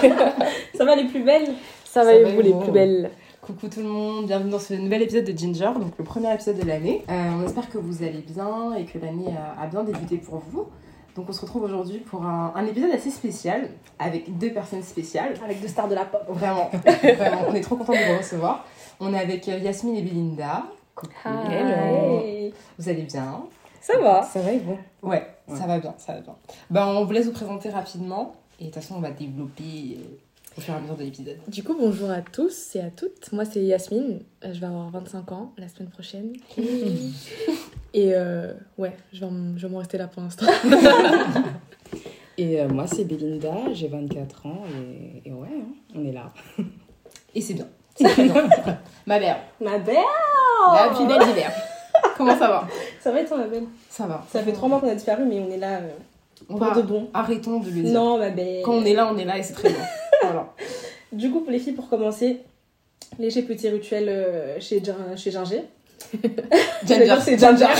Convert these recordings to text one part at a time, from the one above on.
Ça va les plus belles? Ça, va Ça et va vous les plus belles? Coucou tout le monde, bienvenue dans ce nouvel épisode de Ginger, donc le premier épisode de l'année. Euh, on espère que vous allez bien et que l'année a, a bien débuté pour vous. Donc on se retrouve aujourd'hui pour un, un épisode assez spécial avec deux personnes spéciales. Avec deux stars de la pop. Vraiment, vraiment, on est trop contents de vous recevoir. On est avec euh, Yasmine et Belinda. Coucou. Vous allez bien? Ça va Ça va et vous? Ouais, Ouais. ça va bien, ça va bien. Ben, on vous laisse vous présenter rapidement et de toute façon on va développer euh, au fur et à mesure de l'épisode. Du coup, bonjour à tous et à toutes. Moi, c'est Yasmine. Euh, Je vais avoir 25 ans la semaine prochaine. et euh, ouais, je vais, je vais m'en rester là pour l'instant. Et euh, moi, c'est Belinda, j'ai 24 ans et, et ouais, hein, on est là. Et c'est bien. C'est très bien. Ma mère, Ma belle la plus belle d'hiver. Comment ça va? Ça va et toi ma belle? Ça va. Ça fait trois mois qu'on a disparu mais on est là euh, On pour va... de bon. Arrêtons de le dire. Non ma belle Quand on est là, on est là et c'est très bien. Voilà. Du coup pour les filles pour commencer, léger petit rituel euh, chez, chez Ginger. Dire c'est Ginger.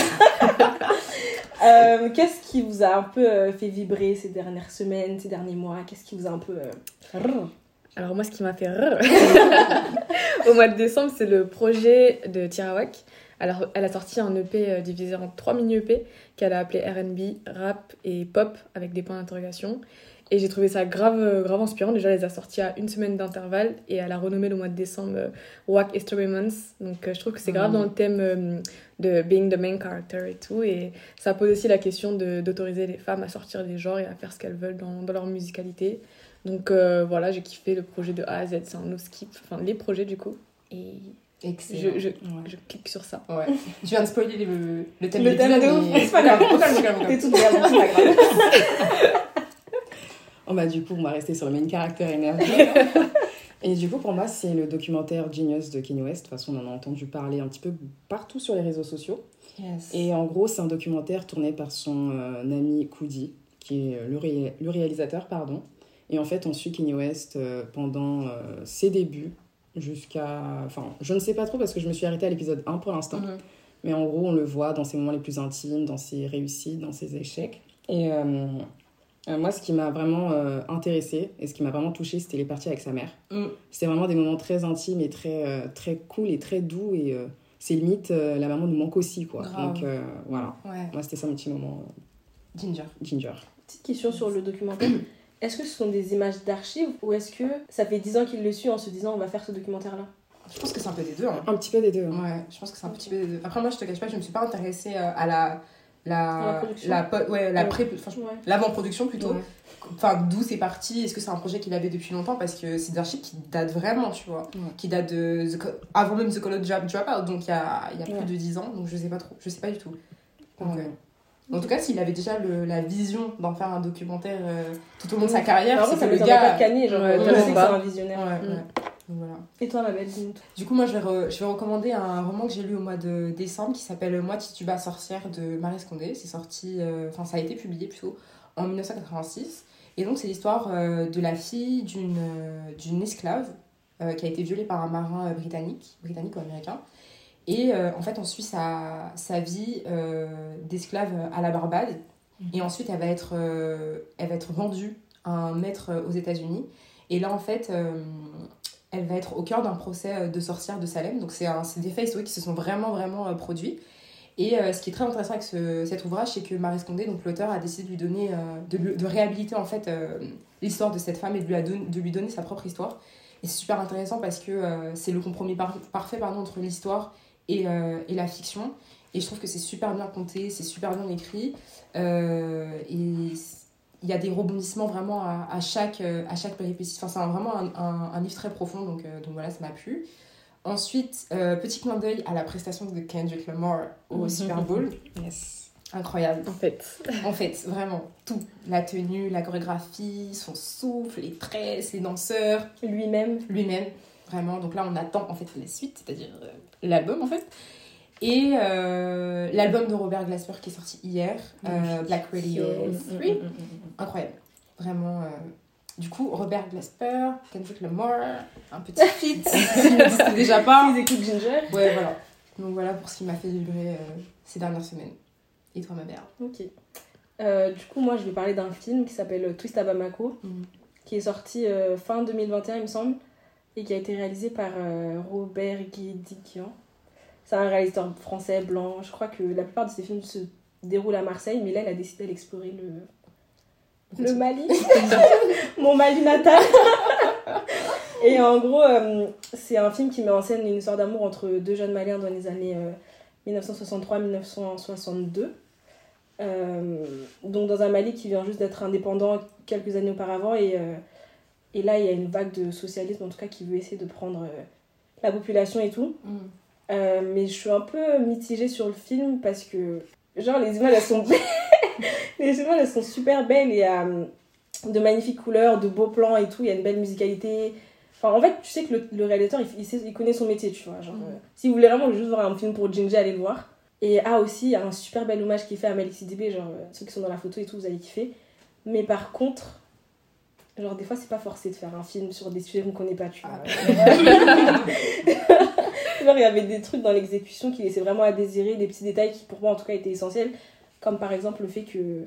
Euh, Qu'est-ce qui vous a un peu euh, fait vibrer ces dernières semaines, ces derniers mois? Qu'est-ce qui vous a un peu... Alors moi, ce qui m'a fait rire au mois de décembre, c'est le projet de Tirawak. Alors, elle a sorti un EP euh, divisé en trois mini-EP qu'elle a appelé R&B, rap et pop avec des points d'interrogation. Et j'ai trouvé ça grave, euh, grave inspirant. Déjà, elle les a sortis à une semaine d'intervalle et elle a renommé le mois de décembre euh, Wack History Month. Donc, euh, je trouve que c'est grave Mhm. dans le thème euh, de being the main character et tout. Et ça pose aussi la question d'autoriser les femmes à sortir des genres et à faire ce qu'elles veulent dans, dans leur musicalité. Donc voilà, j'ai kiffé le projet de A à Z, c'est un no skip, enfin les projets du coup. Et Excellent. je, je, Ouais. je clique sur ça. Ouais. Tu viens de spoiler le, le thème Le de thème mais- c'est pas grave. T'es toute merde, c'est pas grave. Oh, bah, du coup, on va rester sur le main caractère énergie. et du coup, pour moi, c'est le documentaire Genius de Kanye West. De toute façon, on en a entendu parler un petit peu partout sur les réseaux sociaux. Yes. Et en gros, c'est un documentaire tourné par son euh, ami Koudi, qui est le, ré- le réalisateur, pardon. Et en fait, on suit Kanye West euh, pendant euh, ses débuts jusqu'à... Enfin, je ne sais pas trop parce que je me suis arrêtée à l'épisode 1 pour l'instant. Mhm. Mais en gros, on le voit dans ses moments les plus intimes, dans ses réussites, dans ses échecs. Et euh, euh, moi, ce qui m'a vraiment euh, intéressée et ce qui m'a vraiment touchée, c'était les parties avec sa mère. Mm. C'était vraiment des moments très intimes et très, euh, très cool et très doux. Et c'est limite, la maman nous manque aussi, quoi. Grave. Donc voilà, Ouais. moi, c'était ça mon petit moment Ginger. Ginger. Petite question sur le documentaire. Est-ce que ce sont des images d'archives ou est-ce que ça fait 10 ans qu'il le suit en se disant on va faire ce documentaire-là? Je pense que c'est un peu des deux. Hein. Un petit peu des deux. hein. Ouais, je pense que c'est un petit peu des deux. Après, moi, je te cache pas, je me suis pas intéressée euh, à la. La, la production. la po- ouais, la pré, l'avant-production plutôt. Ouais. Enfin, d'où c'est parti Est-ce que c'est un projet qu'il avait depuis longtemps? Parce que c'est des archives qui datent vraiment, tu vois. Ouais. Qui datent de. The avant même The College Drop, Dropout, donc il y a, il y a plus de 10 ans, donc je sais pas trop. Je sais pas du tout. Donc, Ouais. euh, en tout cas, s'il avait déjà le- la vision d'en faire un documentaire euh, tout au long de sa carrière, Alors, c'est ça que me le pas gars. de Kanye, genre, Ouais, que c'est pas. un visionnaire. Ouais, Mm. voilà. Et toi, ma belle. Du coup, moi, je vais, re- je vais recommander un roman que j'ai lu au mois de décembre qui s'appelle Moi, Tituba sorcière de Marie Scondé. C'est sorti, euh, enfin, ça a été publié plutôt en 1986. Et donc, c'est l'histoire euh, de la fille d'une euh, d'une esclave euh, qui a été violée par un marin euh, britannique, britannique ou américain. Et euh, en fait, on suit sa, sa vie euh, d'esclave à la Barbade. Et ensuite, elle va être, euh, elle va être vendue à un maître aux États-Unis. Et là, en fait, elle va être au cœur d'un procès de sorcière de Salem. Donc, c'est des faits historiques qui se sont vraiment, vraiment produits. Et ce qui est très intéressant avec ce- cet ouvrage, c'est que Marie Scondé, donc l'auteur, a décidé de lui donner, de, lui- de réhabiliter en fait l'histoire de cette femme et de lui, don- de lui donner sa propre histoire. Et c'est super intéressant parce que c'est le compromis par- parfait pardon, entre l'histoire et, euh, et la fiction. Et je trouve que c'est super bien compté, c'est super bien écrit. Euh, et il y a des rebondissements vraiment à, à chaque, euh, à chaque péripétie. Enfin, c'est vraiment un, un, un livre très profond, donc, euh, donc voilà, ça m'a plu. Ensuite, euh, petit clin d'œil à la prestation de Kendrick Lamar au Super Bowl. Yes. Incroyable. En fait, En fait, vraiment, tout. La tenue, la chorégraphie, son souffle, les tresses, les danseurs, Lui-même. lui-même. Vraiment, donc là, on attend en fait la suite, c'est-à-dire euh, l'album en fait. Et euh, l'album de Robert Glasper qui est sorti hier, euh, Black Radio Yes. 3. Incroyable. Vraiment. Du coup, Robert Glasper, Kendrick Lamar, un petit feat, n'existait déjà pas. Ils écoutent Ginger. Ouais, voilà. Donc voilà pour ce qui m'a fait vibrer ces dernières semaines. Et toi, ma mère Ok. Euh, du coup, moi, je vais parler d'un film qui s'appelle Twist à Bamako. Qui est sorti euh, fin 2021, il me semble, et qui a été réalisé par euh, Robert Guédiguian. C'est un réalisateur français, blanc. Je crois que la plupart de ses films se déroulent à Marseille, mais là, il a décidé d'explorer le, le Mali. Mon Mali natal. et en gros, euh, c'est un film qui met en scène une histoire d'amour entre deux jeunes Maliens dans les années 1963-1962. Euh, donc dans un Mali qui vient juste d'être indépendant quelques années auparavant et, euh, et là il y a une vague de socialisme en tout cas qui veut essayer de prendre euh, la population et tout. Mm. mais je suis un peu mitigée sur le film parce que genre les images elles sont les images elles sont super belles et de magnifiques couleurs, de beaux plans et tout, il y a une belle musicalité. Enfin, en fait, tu sais que le, le réalisateur, il, il, il, connaît son métier, tu vois. Genre, Mm. si vous voulez vraiment juste voir un film pour Ginger, allez le voir. Et ah aussi, il y a un super bel hommage qui fait à Malik Sidibé, genre euh, ceux qui sont dans la photo et tout, vous allez kiffer. Mais par contre, genre des fois c'est pas forcé de faire un film sur des sujets qu'on connaît pas, tu vois. il y avait des trucs dans l'exécution qui laissaient vraiment à désirer, des petits détails qui pour moi en tout cas étaient essentiels, comme par exemple le fait que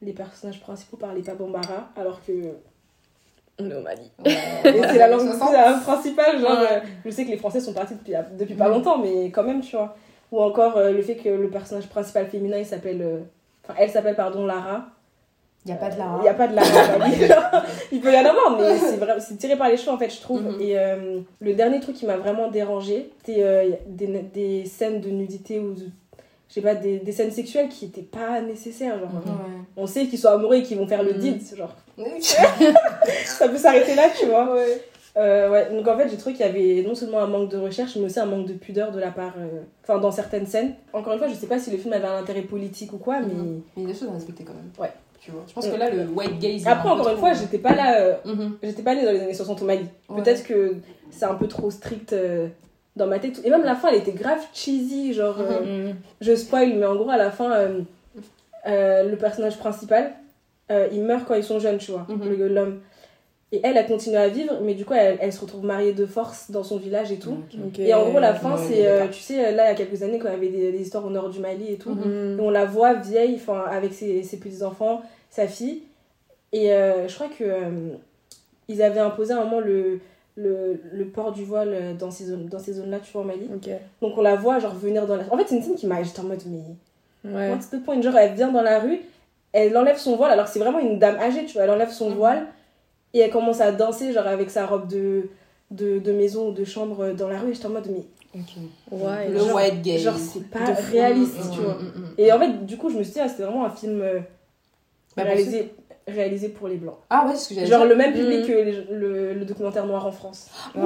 les personnages principaux parlaient pas Bambara, alors que on est au Mali. c'est la langue la principale, genre euh, je sais que les Français sont partis depuis, depuis pas longtemps, mais quand même, tu vois. Ou encore euh, le fait que le personnage principal féminin, il s'appelle. euh, Enfin, elle s'appelle, pardon, Lara. Il n'y a pas de Lara. Il n'y a pas de Lara. bah il peut y en avoir, mais c'est vrai- c'est tiré par les cheveux, en fait, je trouve. Mhm. Et euh, le dernier truc qui m'a vraiment dérangé, c'était euh, des, des scènes de nudité ou. Je sais pas, des, des scènes sexuelles qui étaient pas nécessaires. Genre, Ouais. on sait qu'ils sont amoureux et qu'ils vont faire le Mhm. deed, genre. Ça peut s'arrêter là, tu vois. Euh, ouais, donc en fait, j'ai trouvé qu'il y avait non seulement un manque de recherche, mais aussi un manque de pudeur de la part. euh, Enfin, dans certaines scènes. Encore une fois, je sais pas si le film avait un intérêt politique ou quoi, mais. Mhm. Mais il y a des choses à respecter quand même. Ouais. Tu vois. Je pense que là, le white gaze. est Après, encore une fois, j'étais pas là. euh, Mhm. J'étais pas née dans les années 60 au Mali. Ouais. Peut-être que c'est un peu trop strict euh, dans ma tête. Et même la fin, elle était grave cheesy. Genre, euh, Mm. je spoil, mais en gros, à la fin, euh, euh, le personnage principal, euh, il meurt quand ils sont jeunes, tu vois, Mhm. le- l'homme. Et elle, elle continue à vivre, mais du coup, elle, elle se retrouve mariée de force dans son village et tout. Et en gros, la fin, Ouais, c'est, euh, tu sais, là, il y a quelques années, quand il y avait des, des histoires au nord du Mali et tout, Mhm. Et on la voit vieille, enfin, avec ses, ses petits-enfants, sa fille. Et euh, je crois que euh, ils avaient imposé à un moment le, le, le port du voile dans ces, zones, dans ces zones-là, tu vois, au Mali. Donc on la voit, genre, venir dans la... En fait, c'est une scène qui m'a... J'étais en mode, mais... Ouais. What's the point? Genre, elle vient dans la rue, elle enlève son voile, alors que c'est vraiment une dame âgée, tu vois, elle enlève son Mhm. voile, et elle commence à danser, genre, avec sa robe de, de, de maison ou de chambre euh, dans la rue, et j'étais en mode, mais Ouais. Le genre- white gaze. genre, c'est pas réaliste, Mhm. tu vois. Mhm. Et en fait, du coup, je me suis dit, ah, c'était vraiment un film euh, Bah, réalisé, réalisé pour les blancs. Ah ouais, c'est ce que j'allais Genre le même public Mhm. que les- le, le documentaire noir en France. Ah,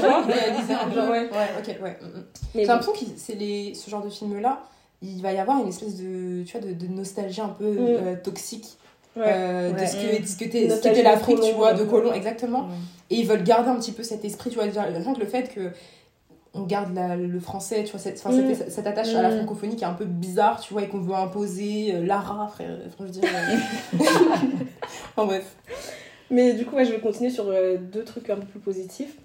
genre, réalisé un. Genre, ouais. Ouais, ok, ouais. mhm. J'ai bon. l'impression que c'est les ce genre de film là, il va y avoir une espèce de tu vois de, de nostalgie un peu Mm. euh, toxique Ouais. euh, de Ouais. ce que Mm. ce que de l'Afrique, tu vois, de ouais. colon exactement. Et ils veulent garder un petit peu cet esprit, tu vois, rien que le fait que on garde la- le français, tu vois, cette, enfin, Mm. cette, cette attache à la Mm. francophonie qui est un peu bizarre, tu vois, et qu'on veut imposer euh, Lara, frère, enfin, je dire. euh, enfin, bref. Mais du coup, ouais, je vais continuer sur euh, deux trucs un peu plus positifs.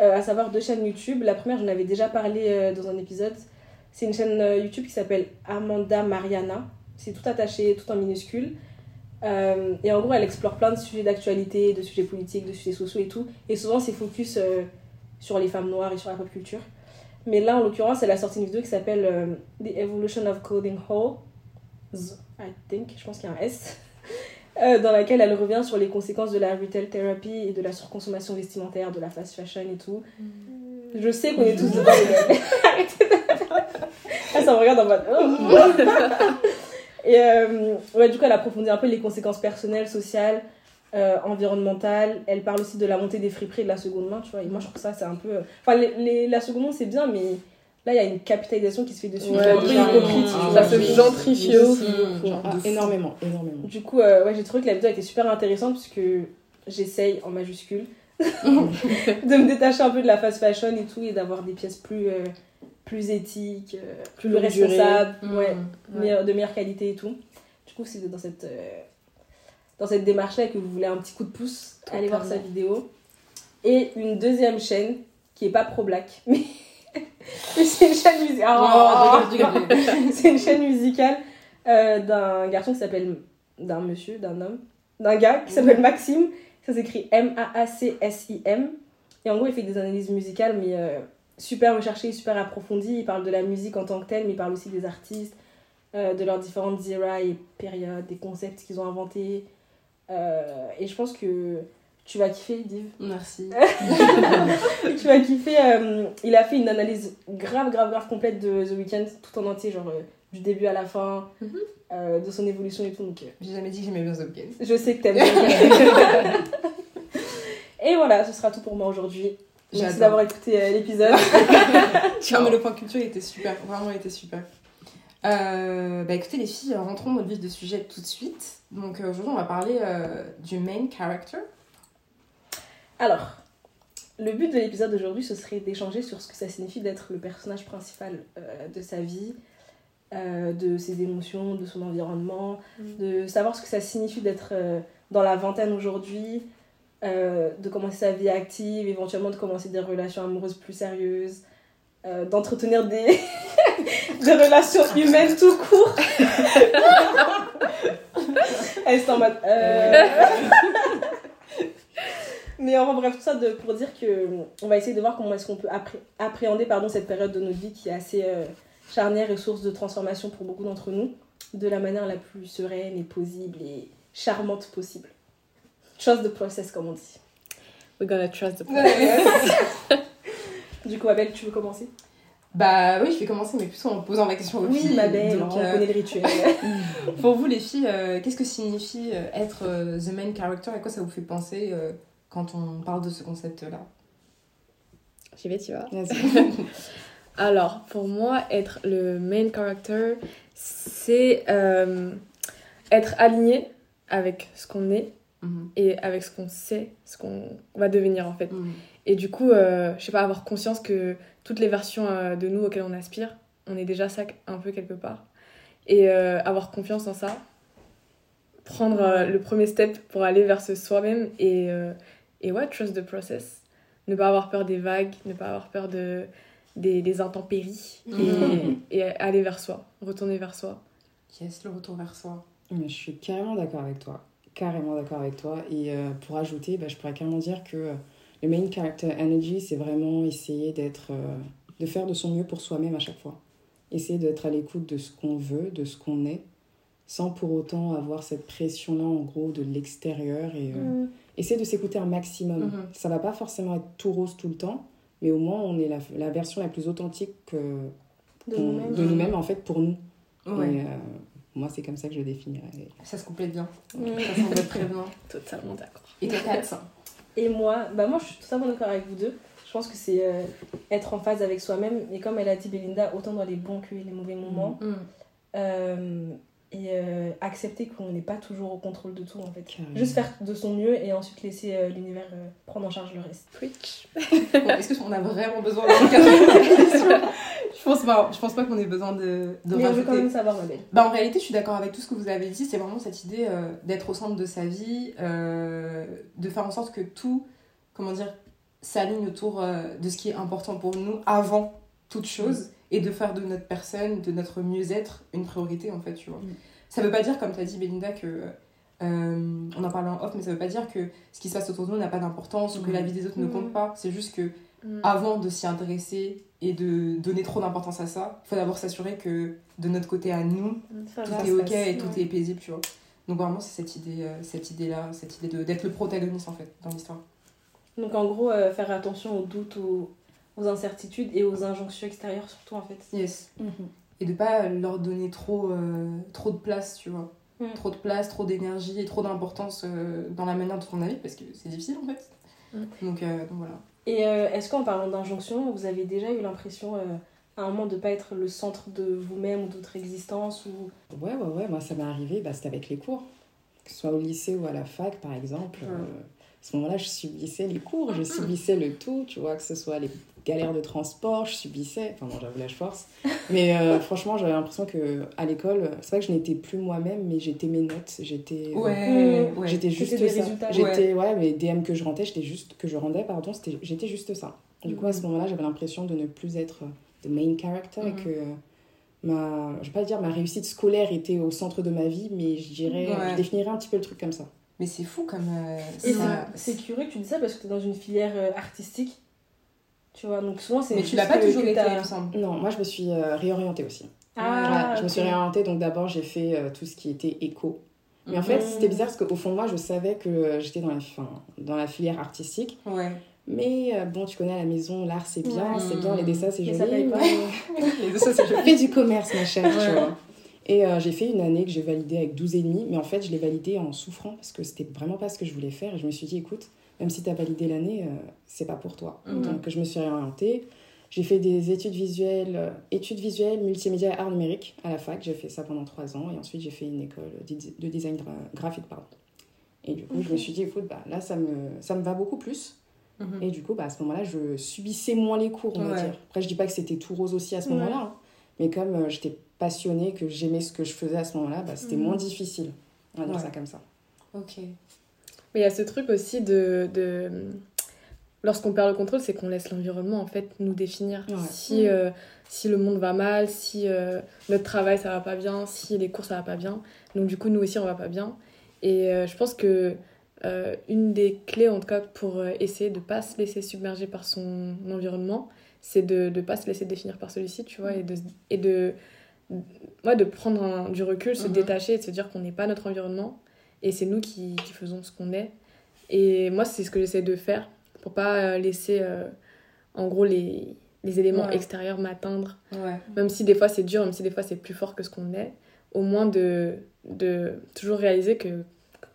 Euh, à savoir deux chaînes YouTube. La première, j'en avais déjà parlé euh, dans un épisode. C'est une chaîne euh, YouTube qui s'appelle Amanda Mariana. C'est tout attaché, tout en minuscule. Euh, et en gros, elle explore plein de sujets d'actualité, de sujets politiques, de sujets sociaux et tout. Et souvent, c'est focus euh, sur les femmes noires et sur la pop culture. Mais là, en l'occurrence, elle a sorti une vidéo qui s'appelle euh, The Evolution of Clothing Hall. I think, je pense qu'il y a un S. Dans laquelle elle revient sur les conséquences de la retail therapy et de la surconsommation vestimentaire, de la fast fashion et tout. Je sais qu'on est tous dedans. Arrêtez de- Ah, ça me regarde en mode. et euh, ouais, du coup, elle approfondit un peu les conséquences personnelles, sociales, euh, environnementales. Elle parle aussi de la montée des friperies et de la seconde main, tu vois. Et moi, je trouve ça, c'est un peu. Enfin, les, les- la seconde main, c'est bien, mais là, il y a une capitalisation qui se fait dessus. Ouais, Ah, vois. ça se gentrifie au fond. Genre, ah, énormément, énormément. Du coup, euh, ouais, j'ai trouvé que la vidéo était super intéressante parce que j'essaye en majuscule de me détacher un peu de la fast fashion et tout et d'avoir des pièces plus, euh, plus éthiques, euh, Plus plus longue durée. responsables, Mm. ouais, Ouais. meilleure- de meilleure qualité et tout. Du coup, c'est dans cette, euh, dans cette démarche-là que vous voulez un petit coup de pouce, allez voir sa vidéo. Et une deuxième chaîne qui est pas pro-black, mais, mais c'est une chaîne musicale. Oh, rigole. c'est une chaîne musicale euh, d'un garçon qui s'appelle. d'un monsieur, d'un homme, d'un gars qui s'appelle Maxime. Ça s'écrit M-A-A-C-S-I-M. Et en gros, il fait des analyses musicales, mais super recherchées, super approfondies. Il parle de la musique en tant que telle, mais il parle aussi des artistes, euh, de leurs différentes eras et périodes, des concepts qu'ils ont inventés. Euh, et je pense que tu vas kiffer, Div. Merci. tu vas kiffer. euh, il a fait une analyse grave, grave, grave complète de The Weeknd, tout en entier, genre du début à la fin, Mhm. de son évolution et tout. Donc, J'ai jamais dit que j'aimais bien The Weeknd. je sais que t'aimes Weeknd. Et voilà, ce sera tout pour moi aujourd'hui. Merci d'avoir écouté euh, l'épisode. Non, mais le point culture était super, vraiment il était super. Euh, bah écoutez les filles, rentrons dans le vif du sujet tout de suite. Donc euh, aujourd'hui on va parler euh, du main character. Alors, le but de l'épisode d'aujourd'hui, ce serait d'échanger sur ce que ça signifie d'être le personnage principal euh, de sa vie, de ses émotions, de son environnement, Mm. de savoir ce que ça signifie d'être dans la vingtaine aujourd'hui, euh, de commencer sa vie active, éventuellement de commencer des relations amoureuses plus sérieuses, euh, d'entretenir des... des relations humaines tout court. Elle est en mode... euh, Mais enfin bref, tout ça de, pour dire que on va essayer de voir comment est-ce qu'on peut appré- appréhender pardon, cette période de notre vie qui est assez euh, charnière et source de transformation pour beaucoup d'entre nous, de la manière la plus sereine et possible et charmante possible. Trust the process comme on dit. We're gonna trust the Du coup, Abel, tu veux commencer? Bah oui je vais commencer mais plutôt en posant la question aux filles. Oui, ma belle, Donc, on euh, connaît le rituel. pour vous les filles, euh, qu'est-ce que signifie euh, être euh, the main character? Et quoi ça vous fait penser euh, quand on parle de ce concept là J'y vais, tu vois. Vas-y. Alors, pour moi, être le main character, c'est euh, être aligné avec ce qu'on est et avec ce qu'on sait, ce qu'on va devenir en fait. Et du coup, euh, je sais pas, avoir conscience que toutes les versions euh, de nous auxquelles on aspire, on est déjà ça un peu quelque part. Et euh, avoir confiance en ça, prendre euh, le premier step pour aller vers ce soi-même et, euh, et ouais, trust the process. Ne pas avoir peur des vagues, ne pas avoir peur de, des, des intempéries Mhm. et, et aller vers soi, retourner vers soi. Yes, le retour vers soi. Mais je suis carrément d'accord avec toi. Carrément d'accord avec toi. Et euh, pour ajouter, bah, je pourrais carrément dire que euh, le main character energy, c'est vraiment essayer d'être, euh, de faire de son mieux pour soi-même à chaque fois. Essayer d'être à l'écoute de ce qu'on veut, de ce qu'on est, sans pour autant avoir cette pression-là, en gros, de l'extérieur. Et euh, essayer de s'écouter un maximum. Mhm. Ça va pas forcément être tout rose tout le temps, mais au moins, on est la, la version la plus authentique que, De nous-mêmes. en fait, pour nous. Ouais, Et, moi, c'est comme ça que je le définirais. ça se complète bien. Ça semble très bien. Totalement d'accord. Et toi, Et moi, bah moi je suis totalement d'accord avec vous deux. Je pense que c'est euh, être en phase avec soi-même. Et comme elle a dit Belinda, autant dans les bons que les mauvais moments. Mm. Euh, et euh, accepter qu'on n'est pas toujours au contrôle de tout en fait. Carrément. Juste faire de son mieux et ensuite laisser euh, l'univers euh, prendre en charge le reste. Preach. Bon, Est-ce qu'on a vraiment besoin de recadrer Je pense pas. Je pense pas qu'on ait besoin de, de Mais on veut quand même savoir, ma belle. Bah, en réalité, je suis d'accord avec tout ce que vous avez dit. C'est vraiment cette idée euh, d'être au centre de sa vie, euh, de faire en sorte que tout, comment dire, s'aligne autour euh, de ce qui est important pour nous avant toute chose et de faire de notre personne, de notre mieux-être, une priorité en fait, tu vois. Mm. Ça veut pas dire, comme tu as dit, Belinda, que. euh, on en parlait en off, mais ça veut pas dire que ce qui se passe autour de nous n'a pas d'importance ou que Mm. la vie des autres ne Mm. compte pas. C'est juste que Mm. avant de s'y intéresser et de donner trop d'importance à ça, il faut d'abord s'assurer que de notre côté à nous, Ça tout va, est ok passe. et tout Ouais. est paisible, tu vois. Donc vraiment, c'est cette idée, euh, cette idée-là, cette idée de- d'être le protagoniste en fait dans l'histoire. Donc en gros, euh, faire attention aux doutes, aux, aux incertitudes et aux injonctions extérieures surtout en fait. Yes. Et de pas leur donner trop, euh, trop de place, tu vois. Mm. Trop de place, trop d'énergie et trop d'importance euh, dans la manière dont on navigue parce que c'est difficile en fait. Mm. Donc, euh, donc voilà. Et euh, est-ce qu'en parlant d'injonction, vous avez déjà eu l'impression euh, à un moment de pas être le centre de vous-même ou de votre existence ou... Ouais, ouais, ouais, moi ça m'est arrivé, bah, c'était avec les cours. Que ce soit au lycée ou à la fac, par exemple. Ouais. À ce moment-là, je subissais les cours, je subissais le tout, tu vois, que ce soit les galères de transport, je subissais. Enfin, bon, j'avoue, là, je force. Mais euh, franchement, j'avais l'impression que à l'école, c'est pas que je n'étais plus moi-même, mais j'étais mes notes, j'étais. euh, Ouais, Mm. ouais. J'étais juste des ça. résultats. J'étais ouais, mais DM que je rendais, j'étais juste que je rendais pardon, c'était j'étais juste ça. Du coup à Mhm. ce moment-là, j'avais l'impression de ne plus être the main character et Mhm. que ma je vais pas dire ma réussite scolaire était au centre de ma vie, mais je dirais Ouais. je définirais un petit peu le truc comme ça. Mais c'est fou comme. euh, ça- c'est curieux que tu dis ça parce que tu es dans une filière euh, artistique. Tu vois, donc souvent c'est. Mais tu l'as pas toujours été, il me semble. Non, moi je me suis euh, réorientée aussi. Ah, Ouais, je me suis réorientée, donc d'abord j'ai fait euh, tout ce qui était éco. Mais en fait, Mhm. c'était bizarre parce qu'au fond de moi, je savais que j'étais dans la, fin, dans la filière artistique. Ouais. Mais euh, bon, tu connais à la maison, l'art c'est bien, Ouais. c'est bien, les dessins c'est Mais joli. ça paye pas. mais- Les dessins c'est joli. Fais du commerce, ma chère, tu vois. Et euh, j'ai fait une année que j'ai validée avec 12 et demi, mais en fait, je l'ai validée en souffrant parce que c'était vraiment pas ce que je voulais faire. Et je me suis dit, écoute, même si tu as validé l'année, euh, c'est pas pour toi. Mhm. Donc, je me suis réorientée. J'ai fait des études visuelles, euh, études visuelles, multimédia et art numérique à la fac. J'ai fait ça pendant trois ans et ensuite j'ai fait une école de de design gra- graphique. Pardon. Et du coup, je me suis dit, écoute, bah, là, ça me, ça me va beaucoup plus. Mhm. Et du coup, bah, à ce moment-là, je subissais moins les cours, on va dire. Après, je dis pas que c'était tout rose aussi à ce Ouais. moment-là. hein. Mais comme euh, j'étais passionnée, que j'aimais ce que je faisais à ce moment-là, bah, c'était Mhm. moins difficile. On va dire Ouais. ça comme ça. Ok. Mais il y a ce truc aussi de. de... Lorsqu'on perd le contrôle, c'est qu'on laisse l'environnement en fait nous définir. Ouais. Si, euh, si le monde va mal, si euh, notre travail ça va pas bien, si les cours ça va pas bien. Donc du coup, nous aussi on va pas bien. Et euh, je pense que euh, une des clés en tout cas pour euh, essayer de pas se laisser submerger par son environnement, c'est de ne pas se laisser définir par celui-ci, tu vois, et de, et de, ouais, de prendre un- du recul, se Mhm. détacher et de se dire qu'on n'est pas notre environnement et c'est nous qui, qui faisons ce qu'on est. Et moi, c'est ce que j'essaie de faire pour pas euh, laisser, euh, en gros, les, les éléments Ouais. extérieurs m'atteindre. Ouais. Même si des fois c'est dur, même si des fois c'est plus fort que ce qu'on est, au moins de, de toujours réaliser que,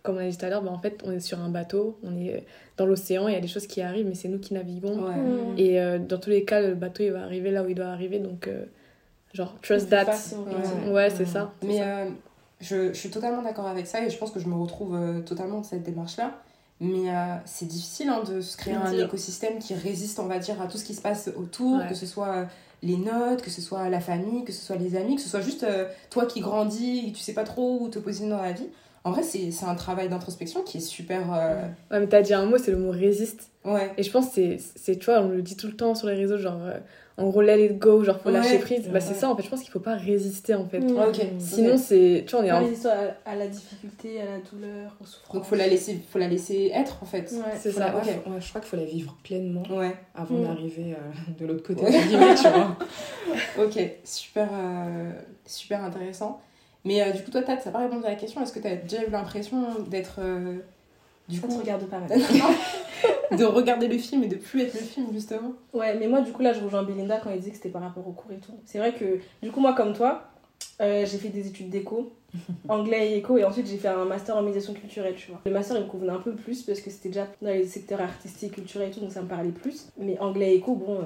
comme on a dit tout à l'heure, bah, en fait, on est sur un bateau, on est dans l'océan, il y a des choses qui arrivent, mais c'est nous qui naviguons. Ouais. Mhm. Et euh, dans tous les cas, le bateau, il va arriver là où il doit arriver, donc, euh, genre, trust that. Ouais. Ouais, c'est ça. Mais ça. euh, je, je suis totalement d'accord avec ça et je pense que je me retrouve euh, totalement dans cette démarche-là. Mais euh, c'est difficile hein, de se créer un Dire. écosystème qui résiste, on va dire, à tout ce qui se passe autour, Ouais. que ce soit les notes, que ce soit la famille, que ce soit les amis, que ce soit juste euh, toi qui grandis, tu sais pas trop où te positionner dans la vie. En vrai, c'est c'est un travail d'introspection qui est super. euh, Ouais, mais t'as dit un mot, c'est le mot résiste. Ouais. Et je pense que c'est- c'est, tu vois, on le dit tout le temps sur les réseaux, genre, euh, en gros, let it go, genre, faut Ouais, lâcher prise. Bah, c'est ouais. ça, en fait, je pense qu'il faut pas résister, en fait. Ouais, ok. Sinon, c'est, tu vois, on est Pas en... résister à, à la difficulté, à la douleur, aux souffrances. Donc faut la laisser, faut la laisser être en fait. Ouais. C'est Faut ça. la- ouais, ok. faut- ouais, je crois qu'il faut la vivre pleinement Ouais. avant Mm. d'arriver euh, de l'autre côté limite, tu vois. Ok, super, euh, super intéressant. Mais euh, du coup, toi, Tat, ça n'a pas répondu à la question. Est-ce que tu as déjà eu l'impression d'être. euh, du Ça coup, te regarde pas mal. de regarder le film et de plus être le film, justement? Ouais, mais moi, du coup, là, je rejoins Belinda quand elle disait que c'était par rapport au cours et tout. C'est vrai que, du coup, moi, comme toi, euh, j'ai fait des études d'éco, anglais et éco, et ensuite j'ai fait un master en médiation culturelle, tu vois. Le master, il me convenait un peu plus parce que c'était déjà dans les secteurs artistiques, culturels et tout, donc ça me parlait plus. Mais anglais et éco, bon,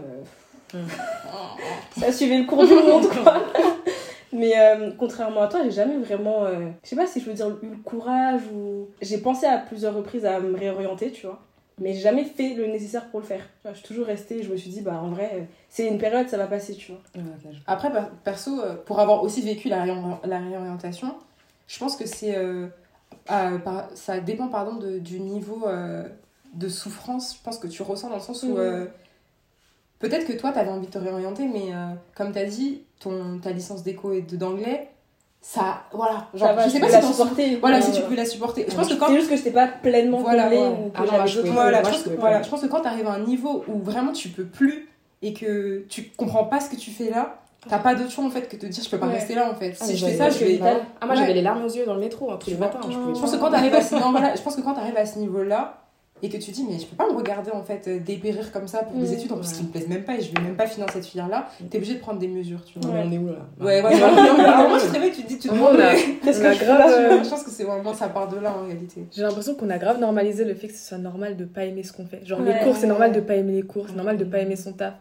ça suivait le cours du monde, quoi. Mais euh, contrairement à toi, j'ai jamais vraiment, euh, je sais pas si je veux dire eu le courage ou. J'ai pensé à plusieurs reprises à me réorienter, tu vois. Mais j'ai jamais fait le nécessaire pour le faire. Je suis toujours restée, je me suis dit, bah en vrai, euh, c'est une période, ça va passer, tu vois. Après, per- perso, euh, pour avoir aussi vécu la, réor- la réorientation, je pense que c'est. euh, ça dépend, pardon, de- du niveau de souffrance, je pense que tu ressens dans le sens où. Mhm. Peut-être que toi, tu avais envie de te réorienter, mais euh, comme tu as dit, ton, ta licence d'éco et d'anglais, ça. Voilà. Genre, ça va, je sais je pas peux si t'en supporter. Voilà, si tu pouvais la supporter. Je pense que quand. C'est juste que j'étais pas pleinement Voilà, ouais. ou que Ah non, moi, je Voilà, je je pense, que, voilà, je pense que quand tu arrives à un niveau où vraiment tu peux plus et que tu comprends pas ce que tu fais là, t'as pas d'autre choix en fait que de te dire je peux pas Ouais. rester là en fait. Ah, si je fais ça, je vais. Ah, moi Ouais. j'avais les larmes aux yeux dans le métro hein, tous les Tu matins. Je, Je pense que quand t'arrives à ce je pense que quand t'arrives à ce niveau-là et que tu dis mais je peux pas me regarder en fait euh, dépérir comme ça pour des Mm. études en plus Ouais. qui me plaisent même pas et je vais même pas finir cette filière-là, t'es obligé de prendre des mesures, tu vois. On est où là? Ouais, ouais, ouais. Moi je te réveille, tu te dis tu te demandes qu'est-ce que a je fais grave, là euh, Je pense que c'est vraiment ça part de là en réalité. J'ai l'impression qu'on a grave normalisé le fait que ce soit normal de pas aimer ce qu'on fait. Genre Ouais. les cours, c'est normal de pas aimer les cours, c'est normal de pas aimer son taf.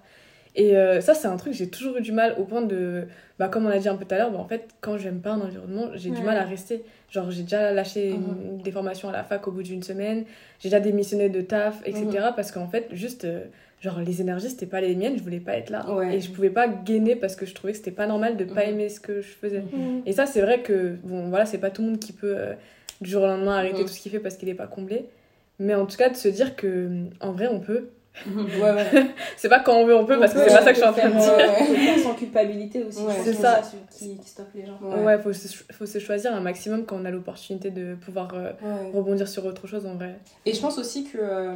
Et euh, ça, c'est un truc que j'ai toujours eu du mal au point de. Bah, comme on a dit un peu tout à l'heure, bah, en fait, quand j'aime pas un environnement, j'ai du mal à rester. Genre, j'ai déjà lâché une- des formations à la fac au bout d'une semaine, j'ai déjà démissionné de taf, etc. Parce qu'en fait, juste. euh, Genre, les énergies, c'était pas les miennes, je voulais pas être là. Ouais. Et je pouvais pas gainer parce que je trouvais que c'était pas normal de pas Mhm. aimer ce que je faisais. Mm. Et ça, c'est vrai que, bon, voilà, c'est pas tout le monde qui peut euh, du jour au lendemain arrêter Mhm. tout ce qu'il fait parce qu'il est pas comblé. Mais en tout cas, de se dire que, en vrai, on peut Ouais, ouais. C'est pas quand on veut, on peut, parce que Ouais, c'est pas ça que je suis en train de faire, dire. sans culpabilité aussi. C'est ça. qui, qui stoppe les gens. Ouais. Ouais, faut, se, faut se choisir un maximum quand on a l'opportunité de pouvoir euh, Ouais. rebondir sur autre chose en vrai. Et je pense aussi que, euh,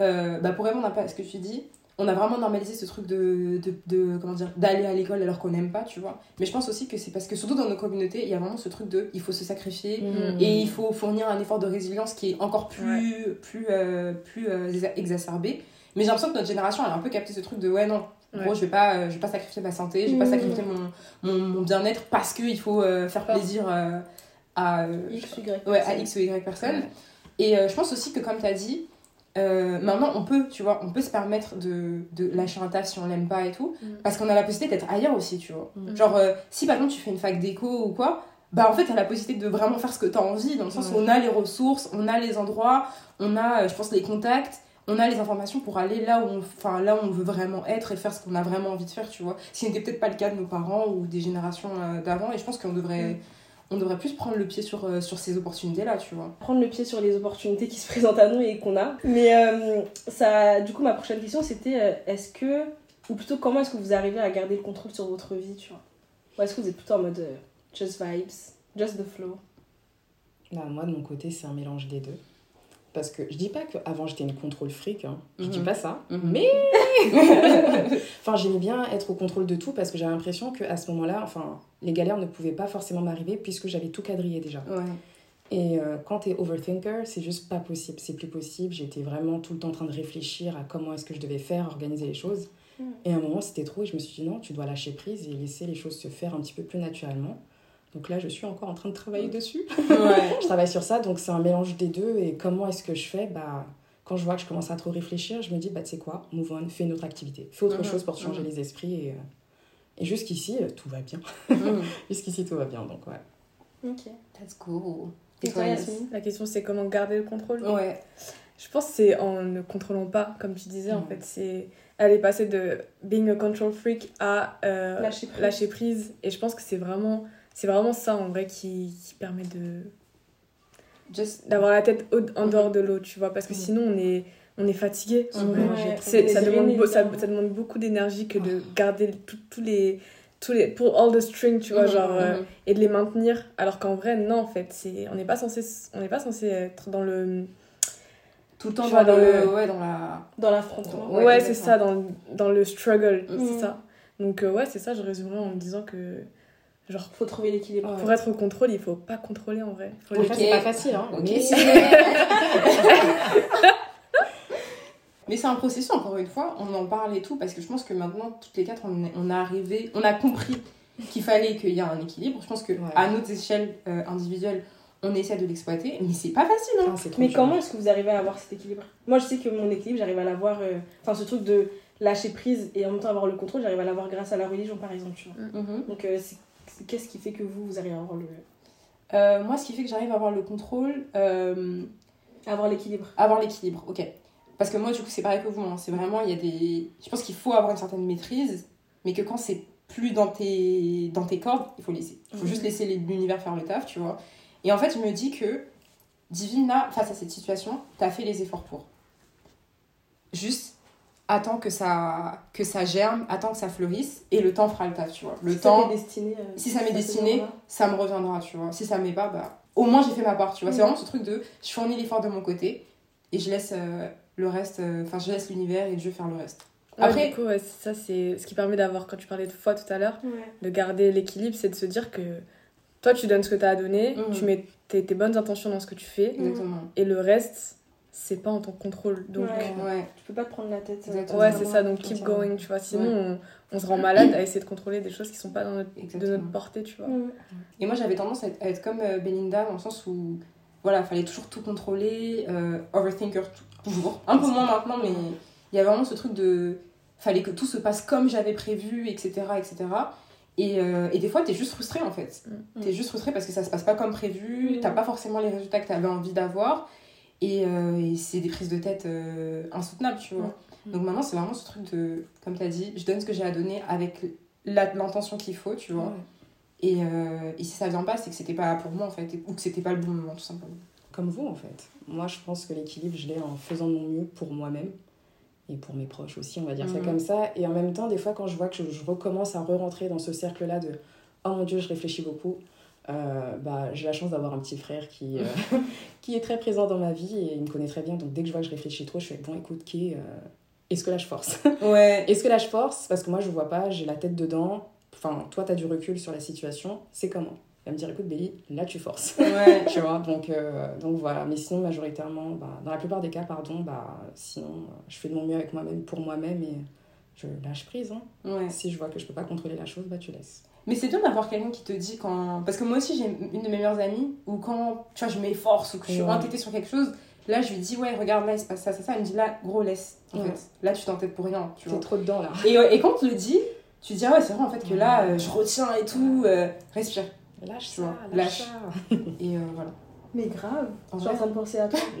euh, bah pour répondre à ce que tu dis, on a vraiment normalisé ce truc de, de, de comment dire, d'aller à l'école alors qu'on n'aime pas, tu vois. Mais je pense aussi que c'est parce que, surtout dans nos communautés, il y a vraiment ce truc de il faut se sacrifier Mhm. et il faut fournir un effort de résilience qui est encore plus, plus, euh, plus euh, exa- exacerbé. Mais j'ai l'impression que notre génération, elle a un peu capté ce truc de ouais, non, gros, Ouais. je vais pas, euh, je vais pas sacrifier ma santé, je vais pas Mhm. sacrifier mon, mon, mon bien-être parce qu'il faut faire plaisir à, X, Y. ouais, à X ou Y personne. Et je pense aussi que, comme tu as dit, euh, maintenant on peut, tu vois, on peut se permettre de, de lâcher un taf si on l'aime pas et tout, Mm. parce qu'on a la possibilité d'être ailleurs aussi, tu vois. Mm. Genre, euh, si par exemple tu fais une fac d'éco ou quoi, bah en fait t'as la possibilité de vraiment faire ce que t'as envie, dans le sens où on a les ressources, on a les endroits, on a, euh, je pense, les contacts. On a les informations pour aller là où on, enfin, là où on veut vraiment être et faire ce qu'on a vraiment envie de faire, tu vois. Ce qui n'était peut-être pas le cas de nos parents ou des générations euh, d'avant. Et je pense qu'on devrait, Mm. On devrait plus prendre le pied sur, euh, sur ces opportunités-là, tu vois. prendre le pied sur les opportunités qui se présentent à nous et qu'on a. Mais euh, ça, du coup, ma prochaine question, c'était euh, est-ce que, ou plutôt comment est-ce que vous arrivez à garder le contrôle sur votre vie, tu vois? Ou est-ce que vous êtes plutôt en mode euh, just vibes, just the flow? Bah, moi, de mon côté, c'est un mélange des deux. Parce que je dis pas qu'avant j'étais une contrôle fric, hein. je dis Mhm. pas ça, Mhm. mais. enfin, j'aimais bien être au contrôle de tout parce que j'avais l'impression qu'à ce moment-là, enfin, les galères ne pouvaient pas forcément m'arriver puisque j'avais tout quadrillé déjà. Ouais. Et euh, quand t'es overthinker, c'est juste pas possible, c'est plus possible. J'étais vraiment tout le temps en train de réfléchir à comment est-ce que je devais faire, organiser les choses. Mm. Et à un moment, c'était trop et je me suis dit non, tu dois lâcher prise et laisser les choses se faire un petit peu plus naturellement. Donc là, je suis encore en train de travailler dessus. Ouais. je travaille sur ça, donc c'est un mélange des deux. Et comment est-ce que je fais? Bah, Quand je vois que je commence à trop réfléchir, je me dis, bah, tu sais quoi, move on, fais une autre activité. Fais autre Mhm, chose pour changer mhm. les esprits. Et, euh, et jusqu'ici, euh, tout va bien. Mm. Jusqu'ici, tout va bien, donc ouais. Ok. That's cool. Et toi, Yasmine? La question c'est comment garder le contrôle? Ouais. Je pense que c'est en ne contrôlant pas, comme tu disais, en fait. c'est Elle est passée de being a control freak à euh, Lâcher prise. lâcher prise. Et je pense que c'est vraiment, c'est vraiment ça, en vrai, qui, qui permet de Just. d'avoir la tête en Mhm. dehors de l'eau, tu vois. Parce que Mhm. sinon, on est, on est fatigué. Mhm. Ouais, C'est- ça, demande, beau- ça, demande beaucoup d'énergie que de garder tout- tous les tous les pour all the string tu vois genre euh, et de les maintenir alors qu'en vrai non en fait c'est on n'est pas censé on n'est pas censé être dans le Tout le temps dans, vois, dans le... le- Ouais, dans la. Dans l'affrontement. Ouais, ouais, c'est ça dans, le- dans le struggle c'est ça donc euh, ouais c'est ça je résumerais en me disant que genre Faut trouver l'équilibre. Ouais. pour être au contrôle il faut pas contrôler en vrai faut Ok. Après, c'est pas facile, hein. Mais- Mais c'est un processus, encore une fois, on en parle et tout, parce que je pense que maintenant, toutes les quatre, on est, on est arrivé, on a compris qu'il fallait qu'il y ait un équilibre. Je pense que Ouais. à notre échelle euh, individuelle, on essaie de l'exploiter, mais c'est pas facile, hein. Ah, Mais comment est-ce que vous arrivez à avoir cet équilibre? Moi, je sais que mon équilibre, j'arrive à l'avoir. euh, Enfin, ce truc de lâcher prise et en même temps avoir le contrôle, j'arrive à l'avoir grâce à la religion, par exemple. Tu vois. Mhm. Donc, euh, c'est- qu'est-ce qui fait que vous, vous arrivez à avoir le Euh, moi, ce qui fait que j'arrive à avoir le contrôle, euh, avoir l'équilibre avoir l'équilibre, ok. Parce que moi, du coup, c'est pareil que vous. hein. C'est vraiment, il y a des. Je pense qu'il faut avoir une certaine maîtrise, mais que quand c'est plus dans tes, dans tes cordes, il faut laisser. Il faut Mhm. juste laisser l'univers faire le taf, tu vois. Et en fait, je me dis que Divina, face à cette situation, t'as fait les efforts pour. Juste, attends que ça, que ça germe, attends que ça fleurisse, et le temps fera le taf, tu vois. Le Si temps. ça m'est destiné. euh, si ça m'est destiné, moment-là. ça me reviendra, tu vois. Si ça m'est pas, bah, au moins j'ai fait ma part, tu vois. C'est Mhm. vraiment ce truc de je fournis l'effort de mon côté et je laisse euh, le reste, euh, enfin, je laisse l'univers et Dieu faire le reste. Ouais, Après- du coup ouais, ça c'est ce qui permet d'avoir quand tu parlais de foi tout à l'heure Ouais. de garder l'équilibre, c'est de se dire que toi, tu donnes ce que tu as à donner, Mhm. tu mets tes, tes bonnes intentions dans ce que tu fais, Exactement. et le reste, c'est pas en ton contrôle. Donc, Ouais. Ouais. Tu peux pas te prendre la tête. euh, Exactement. ouais, c'est ça, donc keep going, tu vois. Sinon, on, on se rend malade à essayer de contrôler des choses qui sont pas dans notre, de notre portée, tu vois. Et moi j'avais tendance à être, à être comme euh, Belinda dans le sens où, voilà, fallait toujours tout contrôler, euh, overthinker tout- toujours. Un peu moins maintenant, mais il y a vraiment ce truc de. Fallait que tout se passe comme j'avais prévu, etc. etc. Et, euh, et des fois, t'es juste frustré en fait. Mm. T'es juste frustré parce que ça se passe pas comme prévu, Mm. t'as pas forcément les résultats que t'avais envie d'avoir. Et, euh, et c'est des prises de tête euh, insoutenables, tu vois. Donc maintenant, c'est vraiment ce truc de, comme t'as dit, je donne ce que j'ai à donner avec l'intention qu'il faut, tu vois. Et, euh, et si ça vient pas, c'est que c'était pas pour moi en fait, ou que c'était pas le bon moment, tout simplement. Comme vous, en fait. Moi, je pense que l'équilibre, je l'ai en faisant de mon mieux pour moi-même. et pour mes proches aussi, on va dire ça Mhm. comme ça. Et en même temps, des fois, quand je vois que je, je recommence à re-rentrer dans ce cercle-là de oh mon dieu, je réfléchis beaucoup, euh, bah, j'ai la chance d'avoir un petit frère qui, euh, qui est très présent dans ma vie et il me connaît très bien. Donc dès que je vois que je réfléchis trop, je fais bon, écoute, qui euh, est-ce que là je force? Ouais. Est-ce que là je force? Parce que moi je vois pas, j'ai la tête dedans. Enfin, toi t'as du recul sur la situation, c'est comment? Elle va me dire écoute, Béli, là tu forces. Ouais. tu vois donc, donc voilà mais sinon majoritairement bah, dans la plupart des cas pardon bah sinon je fais de mon mieux avec moi-même pour moi-même et je lâche prise hein. Ouais. si je vois que je peux pas contrôler la chose bah tu laisses Mais c'est bien d'avoir quelqu'un qui te dit quand. Parce que moi aussi, j'ai une de mes meilleures amies où quand tu vois, je m'efforce ou que je suis Ouais. entêtée sur quelque chose, là je lui dis, ouais, regarde, là il se passe ça, ça, ça. Elle me dit, là, gros, laisse. En Ouais. fait, là tu t'entêtes pour rien. Tu t'es vois. trop dedans là Et, quand te le dit, tu te dis, ah ouais, c'est vrai en fait que là, euh, je retiens et tout, euh, respire. lâche Tu ça vois, lâche, lâche. ça Et euh, voilà. Mais grave, En je suis en train de penser à toi.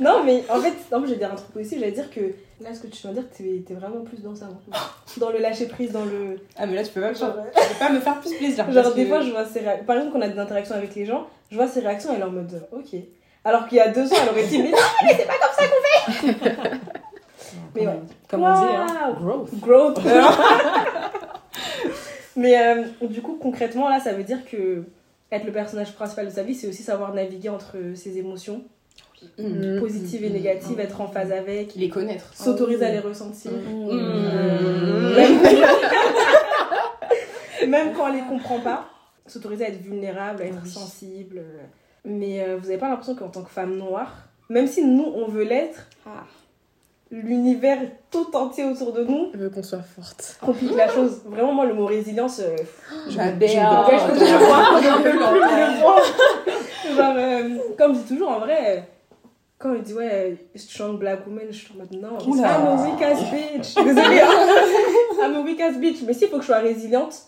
non, mais en fait, non, mais je vais dire un truc positif, j'allais dire que là, ce que tu viens de dire, t'es t'es vraiment plus dans ça. maintenant. Dans le lâcher prise, dans le. Ah, mais là tu peux pas, Genre, tu peux pas me faire plus plaisir. genre des que- fois, je vois ses réactions. Par exemple, quand on a des interactions avec les gens, je vois ses réactions et elle est en mode ok. Alors qu'il y a deux ans, elle aurait dit mais non, mais c'est pas comme ça qu'on Mais comme, ouais. comme on dit hein, growth fait growth. mais euh, du coup, concrètement, là, ça veut dire que être le personnage principal de sa vie, c'est aussi savoir naviguer entre ses émotions Mm. positives et Mm. négatives, être en phase avec, Les connaître. s'autoriser à les ressentir. Mm. Même... Même quand on les comprend pas, s'autoriser à être vulnérable, à être Oui. sensible. euh. Mais euh, vous avez pas l'impression qu'en tant que femme noire, même si nous on veut l'être, Ah. L'univers tout entier autour de nous Je veux qu'on soit forte. complique la chose. Vraiment, moi, le mot résilience, euh, J'adore. Je comme je dis toujours, en vrai, quand il dit ouais, strong black woman, je suis en mode non. I'm a weak ass bitch. Désolée, hein. I'm a weak ass bitch. Mais s'il faut que je sois résiliente,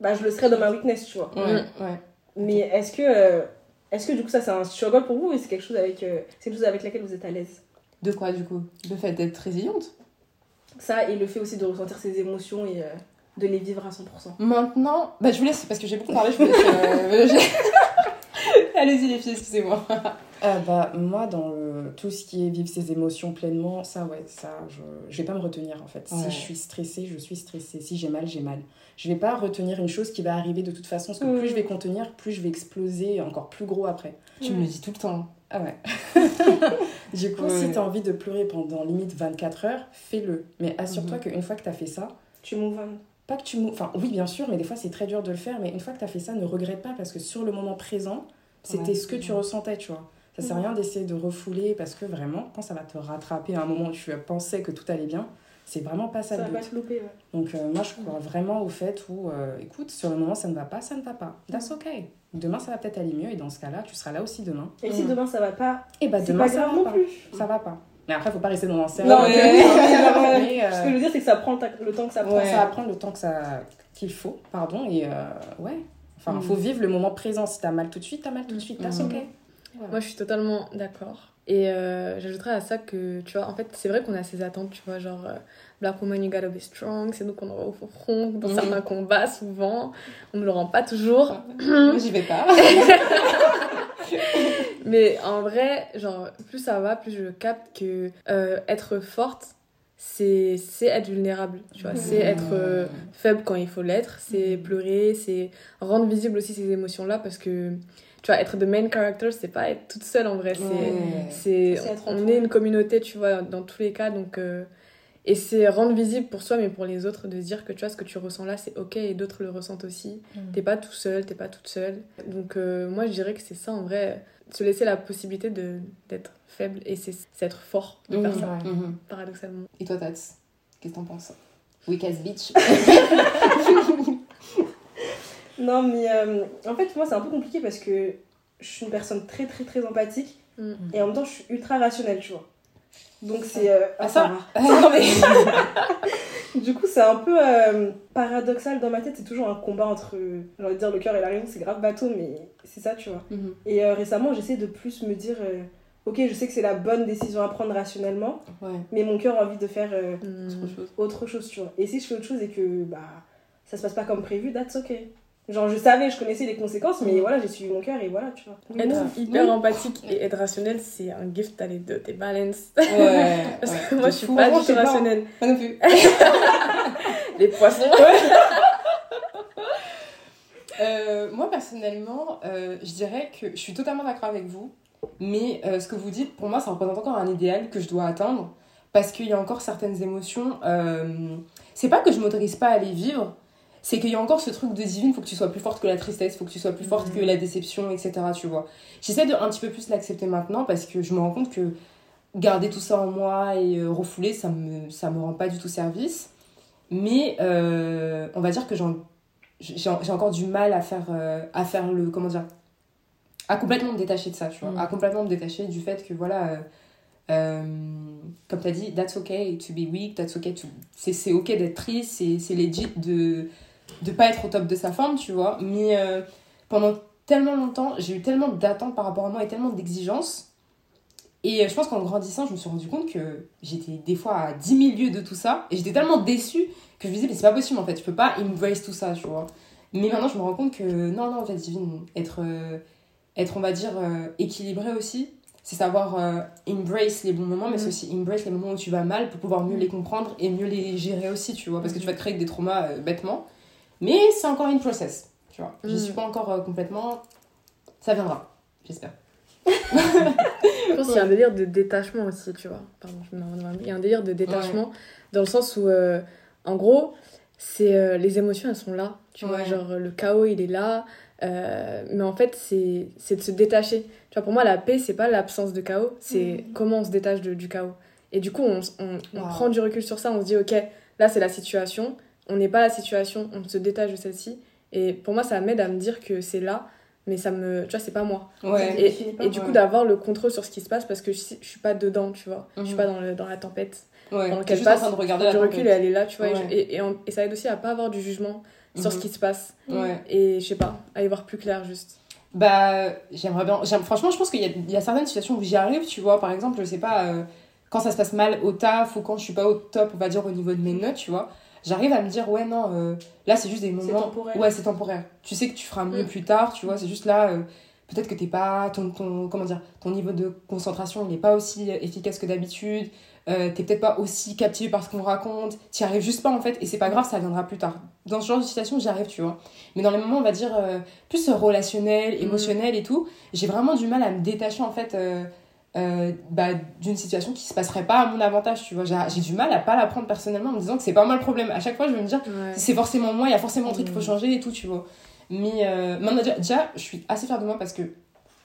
bah je le serai dans ma weakness, tu vois. Ouais, ouais. Mais est-ce que, euh, est-ce que du coup, ça c'est un struggle pour vous ou c'est quelque chose avec, euh, c'est une chose avec laquelle vous êtes à l'aise? De quoi du coup? Le fait d'être résiliente? Ça et le fait aussi de ressentir ses émotions et euh, de les vivre à 100%. Maintenant, bah, je vous laisse, parce que j'ai beaucoup parlé, je vous laisse. euh, Allez-y les filles, excusez-moi. Euh, bah, moi, dans le- tout ce qui est vivre ses émotions pleinement, ça, ouais, ça, je, je vais pas me retenir en fait. Ouais. Si je suis stressée, je suis stressée. Si j'ai mal, j'ai mal. Je vais pas retenir une chose qui va arriver de toute façon, parce que Mm. plus je vais contenir, plus je vais exploser encore plus gros après. Tu me le dis tout le temps. Ah ouais. du coup, Ouais. si t'as envie de pleurer pendant limite 24 heures, fais-le. Mais assure-toi Mhm. qu'une fois que t'as fait ça, Tu on. pas que tu mou- Enfin, oui, bien sûr, mais des fois c'est très dur de le faire. Mais une fois que t'as fait ça, ne regrette pas parce que sur le moment présent, c'était Ouais. ce que tu ressentais, tu vois. Ça sert à Mhm. rien d'essayer de refouler parce que vraiment, quand ça va te rattraper à un moment où tu pensais que tout allait bien, c'est vraiment pas ça, Ça le va but. pas te louper, ouais. Donc euh, moi, je crois vraiment au fait où, euh, écoute, sur le moment ça ne va pas, ça ne va pas. That's okay. Demain ça va peut-être aller mieux et dans ce cas-là, tu seras là aussi demain. Et si Mm. demain ça va pas, Et bah c'est demain pas ça grave va non pas. plus. Ça va pas. Mais après, faut pas rester dans l'ancien. Non, mais, euh, Mais, euh, Ce que je veux dire, c'est que ça prend le temps que ça prend. Ouais. Ça va prendre le temps que ça qu'il faut, pardon, et euh, ouais. Enfin, Mm. faut vivre le moment présent. Si t'as mal tout de suite, t'as mal tout de suite, that's Mm. ok. Voilà. Moi, je suis totalement d'accord. Et euh, j'ajouterais à ça que, tu vois, en fait, c'est vrai qu'on a ces attentes, tu vois, genre, euh, Black woman, you gotta be strong, c'est nous qu'on aura au front dans Mhm. certains combats, souvent. On ne le rend pas toujours. Moi, j'y vais pas. Mais en vrai, genre, plus ça va, plus je capte que euh, être forte, c'est être vulnérable, tu vois. C'est être faible quand il faut l'être, c'est pleurer, c'est rendre visible aussi ces émotions-là parce que, tu vois, être the main character, c'est pas être toute seule en vrai, c'est Ouais. on est une communauté tu vois dans tous les cas donc euh, et c'est rendre visible pour soi mais pour les autres de se dire que tu vois ce que tu ressens là c'est ok et d'autres le ressentent aussi Mm. t'es pas tout seul t'es pas toute seule donc euh, moi je dirais que c'est ça en vrai se laisser la possibilité de d'être faible et c'est c'est être fort de faire ça Ouais. Mhm. paradoxalement Et toi, Tats, qu'est-ce que t'en penses? Weak as bitch. Non, mais euh, en fait, moi, c'est un peu compliqué parce que je suis une personne très, très, très empathique Mm. et en même temps, je suis ultra rationnelle, tu vois. Donc, c'est. euh, Ah, ça va. non, mais... Du coup, c'est un peu euh, paradoxal dans ma tête. C'est toujours un combat entre, j'ai envie de dire, le cœur et la raison. C'est grave bateau, mais c'est ça, tu vois. Mhm. Et euh, récemment, j'essaie de plus me dire, euh, ok, je sais que c'est la bonne décision à prendre rationnellement, Ouais, mais mon cœur a envie de faire euh, Mm. autre chose. autre chose, tu vois. Et si je fais autre chose et que bah ça se passe pas comme prévu, that's ok. Genre, je savais, je connaissais les conséquences, mais voilà, j'ai suivi mon cœur et voilà, tu vois. Être Oui. hyper Oui. empathique et être rationnel, c'est un gift, t'as les deux, t'es balance. Ouais. Parce ouais. que moi, De je suis fou. pas du je tout pas. rationnelle. Moi non plus. Les poissons. Euh, moi personnellement, euh, je dirais que je suis totalement d'accord avec vous, mais euh, ce que vous dites, pour moi, ça représente encore un idéal que je dois atteindre, parce qu'il y a encore certaines émotions. euh, c'est pas que je m'autorise pas à les vivre, c'est qu'il y a encore ce truc de divine, faut que tu sois plus forte que la tristesse, faut que tu sois plus forte que la déception, etc. Tu vois. J'essaie de un petit peu plus l'accepter maintenant parce que je me rends compte que garder tout ça en moi et euh, refouler, ça me, ça me rend pas du tout service. Mais euh, on va dire que j'ai encore du mal à faire, euh, à faire le. Comment dire À complètement me détacher de ça, tu vois. Mm. À complètement me détacher du fait que, voilà. comme tu as dit, that's okay to be weak, that's okay to. C'est c'est ok d'être triste, c'est c'est legit de de pas être au top de sa forme, tu vois. Mais euh, pendant tellement longtemps, j'ai eu tellement d'attentes par rapport à moi et tellement d'exigences. Et euh, je pense qu'en grandissant, je me suis rendu compte que j'étais des fois à 10 000 lieues de tout ça. Et j'étais tellement déçue que je me disais, mais c'est pas possible en fait, je peux pas embrace tout ça, tu vois. Mais maintenant, je me rends compte que non, non, en fait, Divine, être, euh, être on va dire, euh, équilibré aussi, c'est savoir euh, embrace les bons moments, mais c'est Mhm. aussi embrace les moments où tu vas mal pour pouvoir mieux Mhm. les comprendre et mieux les gérer aussi, tu vois. Parce que tu vas te créer des traumas bêtement. Mais c'est encore une process, tu vois. Je Mhm. suis pas encore euh, complètement. Ça viendra, j'espère. Je pense qu'il y a un délire de détachement aussi, tu vois. Pardon, je me Il y a un délire de détachement dans le sens où, euh, en gros, c'est euh, les émotions, elles sont là. Tu vois, genre le chaos, il est là. euh, mais en fait, c'est de se détacher. Tu vois, pour moi, la paix, c'est pas l'absence de chaos, c'est Mhm. comment on se détache de- du chaos. Et du coup, on, on, on Wow. prend du recul sur ça, on se dit, ok, là, c'est la situation. On n'est pas la situation, on se détache de celle-ci. Et pour moi, ça m'aide à me dire que c'est là, mais ça me. Tu vois, c'est pas moi. Ouais. Et, pas, et du coup, ouais. d'avoir le contrôle sur ce qui se passe parce que je, je suis pas dedans, tu vois. Je suis Mhm. pas dans, le, dans la tempête. Ouais, t'es qu'elle juste en passe, train de regarder Prendre la du recul et elle est là, tu vois. et je- Ouais. Et, et, en- et ça aide aussi à pas avoir du jugement sur ce Mhm. qui se passe. Ouais. Et je sais pas, à y voir plus clair juste. Bah, j'aimerais bien. j'aime- Franchement, je pense qu'il y a, il y a certaines situations où j'y arrive, tu vois. Par exemple, je sais pas, euh, quand ça se passe mal au taf ou quand je suis pas au top, on va dire, au niveau de mes notes, tu vois. J'arrive à me dire, ouais, non, euh, là, c'est juste des moments. temporaire. Ouais, c'est temporaire. Tu sais que tu feras mieux Mm. plus tard, tu vois. C'est juste là, euh, peut-être que t'es pas. Ton, ton, comment dire Ton niveau de concentration, il est pas aussi euh, efficace que d'habitude. Euh, t'es peut-être pas aussi captivé par ce qu'on raconte. T'y arrives juste pas, en fait. Et c'est pas grave, ça viendra plus tard. Dans ce genre de situation, j'y arrive, tu vois. Mais dans les moments, on va dire, plus relationnels, émotionnels et tout, j'ai vraiment du mal à me détacher, en fait. Euh, bah, d'une situation qui se passerait pas à mon avantage, tu vois. J'ai du mal à pas la prendre personnellement en me disant que c'est pas moi le problème. À chaque fois, je vais me dire, Ouais. c'est forcément moi, il y a forcément un truc qu'il faut Mm. changer et tout, tu vois. Mais euh, maintenant, déjà, déjà, je suis assez fière de moi parce que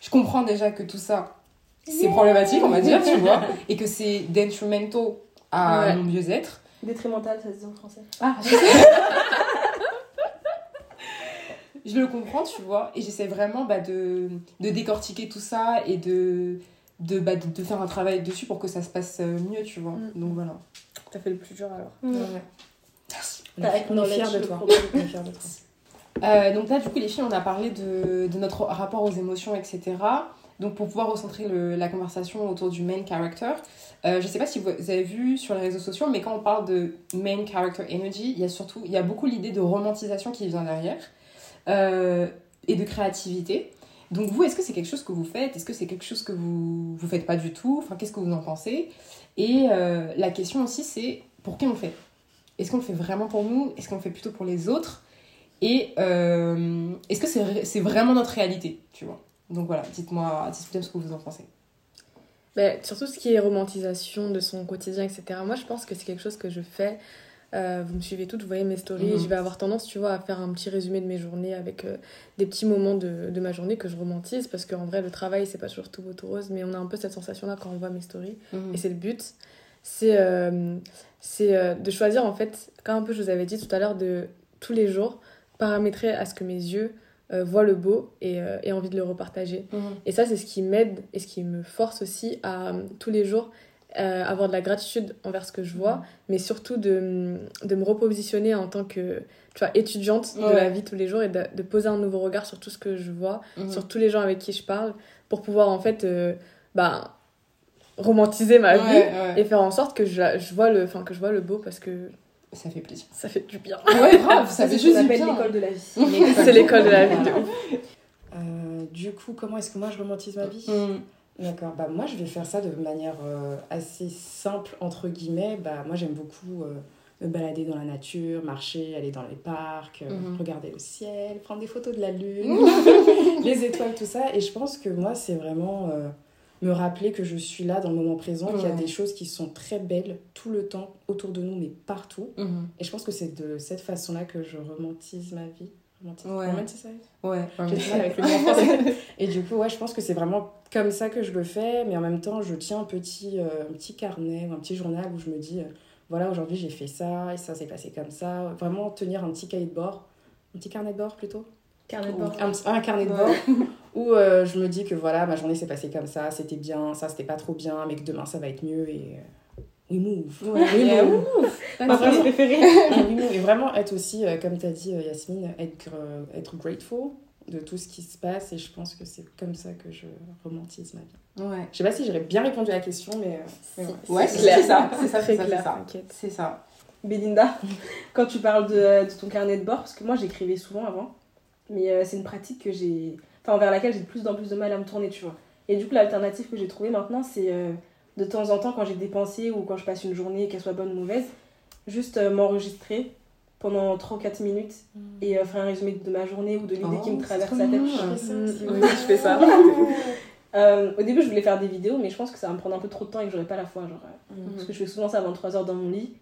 je comprends déjà que tout ça, c'est problématique, on va dire, tu vois, et que c'est detrimental à Ouais. mon mieux-être. Détrimental, ça se dit en français. Ah, je le comprends, tu vois, et j'essaie vraiment bah, de, de décortiquer tout ça et de, de, bah, de, de faire un travail dessus pour que ça se passe euh, mieux, tu vois. Mm. Donc voilà. T'as fait le plus dur alors. Merci. On T'as est, on est fiers acknowledge de le toi. problème. On est fiers de toi. Euh, donc là, du coup, les filles, on a parlé de, de notre rapport aux émotions, etc. Donc pour pouvoir recentrer le- la conversation autour du main character, euh, je sais pas si vous avez vu sur les réseaux sociaux, mais quand on parle de main character energy, il y a surtout, il y a beaucoup l'idée de romantisation qui vient derrière euh, et de créativité. Donc vous, est-ce que c'est quelque chose que vous faites? Est-ce que c'est quelque chose que vous vous faites pas du tout? Enfin, qu'est-ce que vous en pensez? Et euh, la question aussi, c'est pour qui on fait? Est-ce qu'on le fait vraiment pour nous? Est-ce qu'on le fait plutôt pour les autres? Et euh, est-ce que c'est vraiment notre réalité Tu vois? Donc voilà, dites-moi dites ce que vous en pensez. Mais surtout ce qui est romantisation de son quotidien, etc. Moi, je pense que c'est quelque chose que je fais. Euh, vous me suivez toutes, vous voyez mes stories. Mhm. Je vais avoir tendance, tu vois, à faire un petit résumé de mes journées avec euh, des petits moments de, de ma journée que je romantise. Parce qu'en vrai, le travail, c'est pas toujours tout beau, tout rose. Mais on a un peu cette sensation-là quand on voit mes stories. Et c'est le but. C'est euh, c'est de choisir, en fait, comme un peu je vous avais dit tout à l'heure, de tous les jours paramétrer à ce que mes yeux voient le beau et aient envie de le repartager. Mhm. Et ça, c'est ce qui m'aide et ce qui me force aussi à tous les jours euh, avoir de la gratitude envers ce que je vois, mais surtout de, de me repositionner en tant que tu vois, étudiante de Ouais. la vie tous les jours et de, de poser un nouveau regard sur tout ce que je vois, Mhm. sur tous les gens avec qui je parle, pour pouvoir en fait euh, bah, romantiser ma Ouais, vie ouais. et faire en sorte que je, je, vois le, enfin, que je vois le beau parce que Ça fait plaisir. Ça fait du bien. Ouais, grave, ça Ça, fait juste du bien. l'école de la vie. C'est l'école de la vie de ouf. Euh, du coup, comment est-ce que moi je romantise ma vie? Mm. D'accord, bah moi je vais faire ça de manière euh, assez simple, entre guillemets. Bah, moi j'aime beaucoup euh, me balader dans la nature, marcher, aller dans les parcs, euh, Mhm. regarder le ciel, prendre des photos de la lune, les étoiles, tout ça. Et je pense que moi c'est vraiment me rappeler que je suis là dans le moment présent, qu'il y a des choses qui sont très belles tout le temps autour de nous, mais partout. Mhm. Et je pense que c'est de cette façon-là que je romantise ma vie. Ouais. Ouais. j'ai du mal avec le mot en français. Et du coup, ouais, je pense que c'est vraiment comme ça que je le fais, mais en même temps, je tiens un petit, euh, un petit carnet ou un petit journal où je me dis, euh, voilà, aujourd'hui j'ai fait ça, et ça s'est passé comme ça. Vraiment tenir un petit cahier de bord, un petit carnet de bord plutôt? Carnet de bord. Un, carnet de Ouais. bord où euh, je me dis que voilà, ma journée s'est passée comme ça, c'était bien, ça c'était pas trop bien, mais que demain ça va être mieux et. We move. Ouais. We Yeah, move. Ma phrase préférée. Et vraiment être aussi, euh, comme tu as dit euh, Yasmine, être, euh, être grateful de tout ce qui se passe et je pense que c'est comme ça que je romantise ma vie. Ouais. Je sais pas si j'aurais bien répondu à la question, mais, euh, ouais. Ouais, C'est c'est ça. C'est ça, Très c'est ça, clair, c'est ça. t'inquiète. C'est ça. Belinda, quand tu parles de, de ton carnet de bord, parce que moi j'écrivais souvent avant, mais euh, c'est une pratique que j'ai, enfin vers laquelle j'ai de plus en plus de mal à me tourner, tu vois. Et du coup, l'alternative que j'ai trouvée maintenant, c'est euh, de temps en temps, quand j'ai des pensées ou quand je passe une journée, qu'elle soit bonne ou mauvaise, juste euh, m'enregistrer pendant 3 ou 4 minutes et euh, faire un résumé de ma journée ou de l'idée Oh, qui me c'est traverse la tête. Je fais ça Mm, aussi, oui, ouais. je fais ça. Euh, au début, je voulais faire des vidéos, mais je pense que ça va me prendre un peu trop de temps et que j'aurais pas la foi. Genre, euh, Mm. Parce que je fais souvent ça à 23h dans mon lit.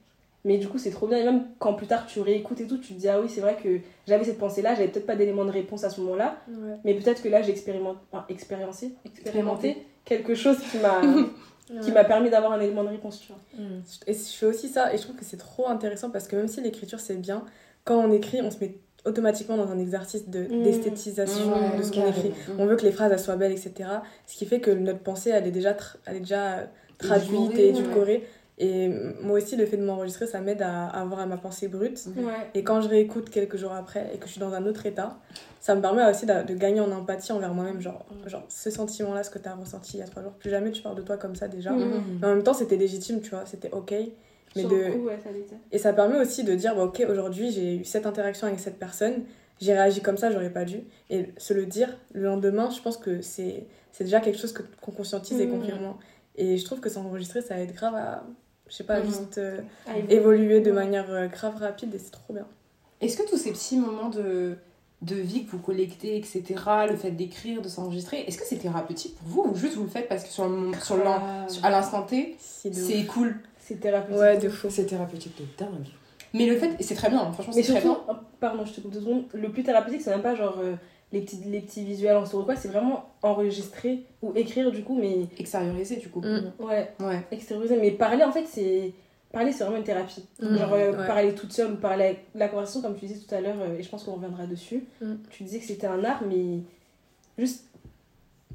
Mais du coup, c'est trop bien. Et même quand plus tard tu réécoutes et tout, tu te dis, ah oui, c'est vrai que j'avais cette pensée-là, j'avais peut-être pas d'éléments de réponse à ce moment-là. Ouais. Mais peut-être que là, j'ai expérimenté, enfin, expériencé, expérimenté quelque chose qui m'a qui m'a permis d'avoir un élément de réponse, tu vois. Mm. Et je fais aussi ça, et je trouve que c'est trop intéressant parce que même si l'écriture c'est bien, quand on écrit, on se met automatiquement dans un exercice de- Mm. d'esthétisation Ouais, de ce qu'on écrit. On veut que les phrases elles soient belles, etc. Ce qui fait que notre pensée elle est déjà, tra- elle est déjà traduite Édulcorée, et édulcorée. Et moi aussi, le fait de m'enregistrer, ça m'aide à à avoir ma pensée brute. Ouais. Et quand je réécoute quelques jours après et que je suis dans un autre état, ça me permet aussi de, de gagner en empathie envers moi-même. Genre, genre ce sentiment-là, ce que tu as ressenti il y a trois jours, plus jamais tu parles de toi comme ça déjà. Mhm. Mais en même temps, c'était légitime, tu vois, c'était ok. Mais Sur de... le coup, ouais, ça l'était. Et ça permet aussi de dire, bah, ok, aujourd'hui j'ai eu cette interaction avec cette personne, j'ai réagi comme ça, j'aurais pas dû. Et se le dire le lendemain, je pense que c'est c'est déjà quelque chose que- qu'on conscientise et qu'on. Et je trouve que s'enregistrer, ça aide grave à, je sais pas, juste euh, évoluer. évoluer de Ouais. manière euh, grave rapide et c'est trop bien. Est-ce que tous ces petits moments de, de vie que vous collectez, etc., le fait d'écrire, de s'enregistrer, est-ce que c'est thérapeutique pour vous ou juste vous le faites parce que sur le, sur à l'instant T, c'est cool C'est thérapeutique. Ouais, de fou. C'est thérapeutique de dingue. Mais le fait, et c'est très bien, franchement, Mais c'est très bien. oh, pardon, je te coupe deux secondes. Le plus thérapeutique, c'est même pas genre euh, les, petits, les petits visuels en story ou quoi, c'est vraiment enregistrer ou écrire du coup, mais Extérioriser, du coup. Mm. ouais, Ouais. extérioriser. Mais parler, en fait, c'est. Parler, c'est vraiment une thérapie. Mm. Genre, euh, Ouais. parler toute seule ou parler avec la conversation, comme tu disais tout à l'heure, euh, et je pense qu'on reviendra dessus. Mm. Tu disais que c'était un art, mais juste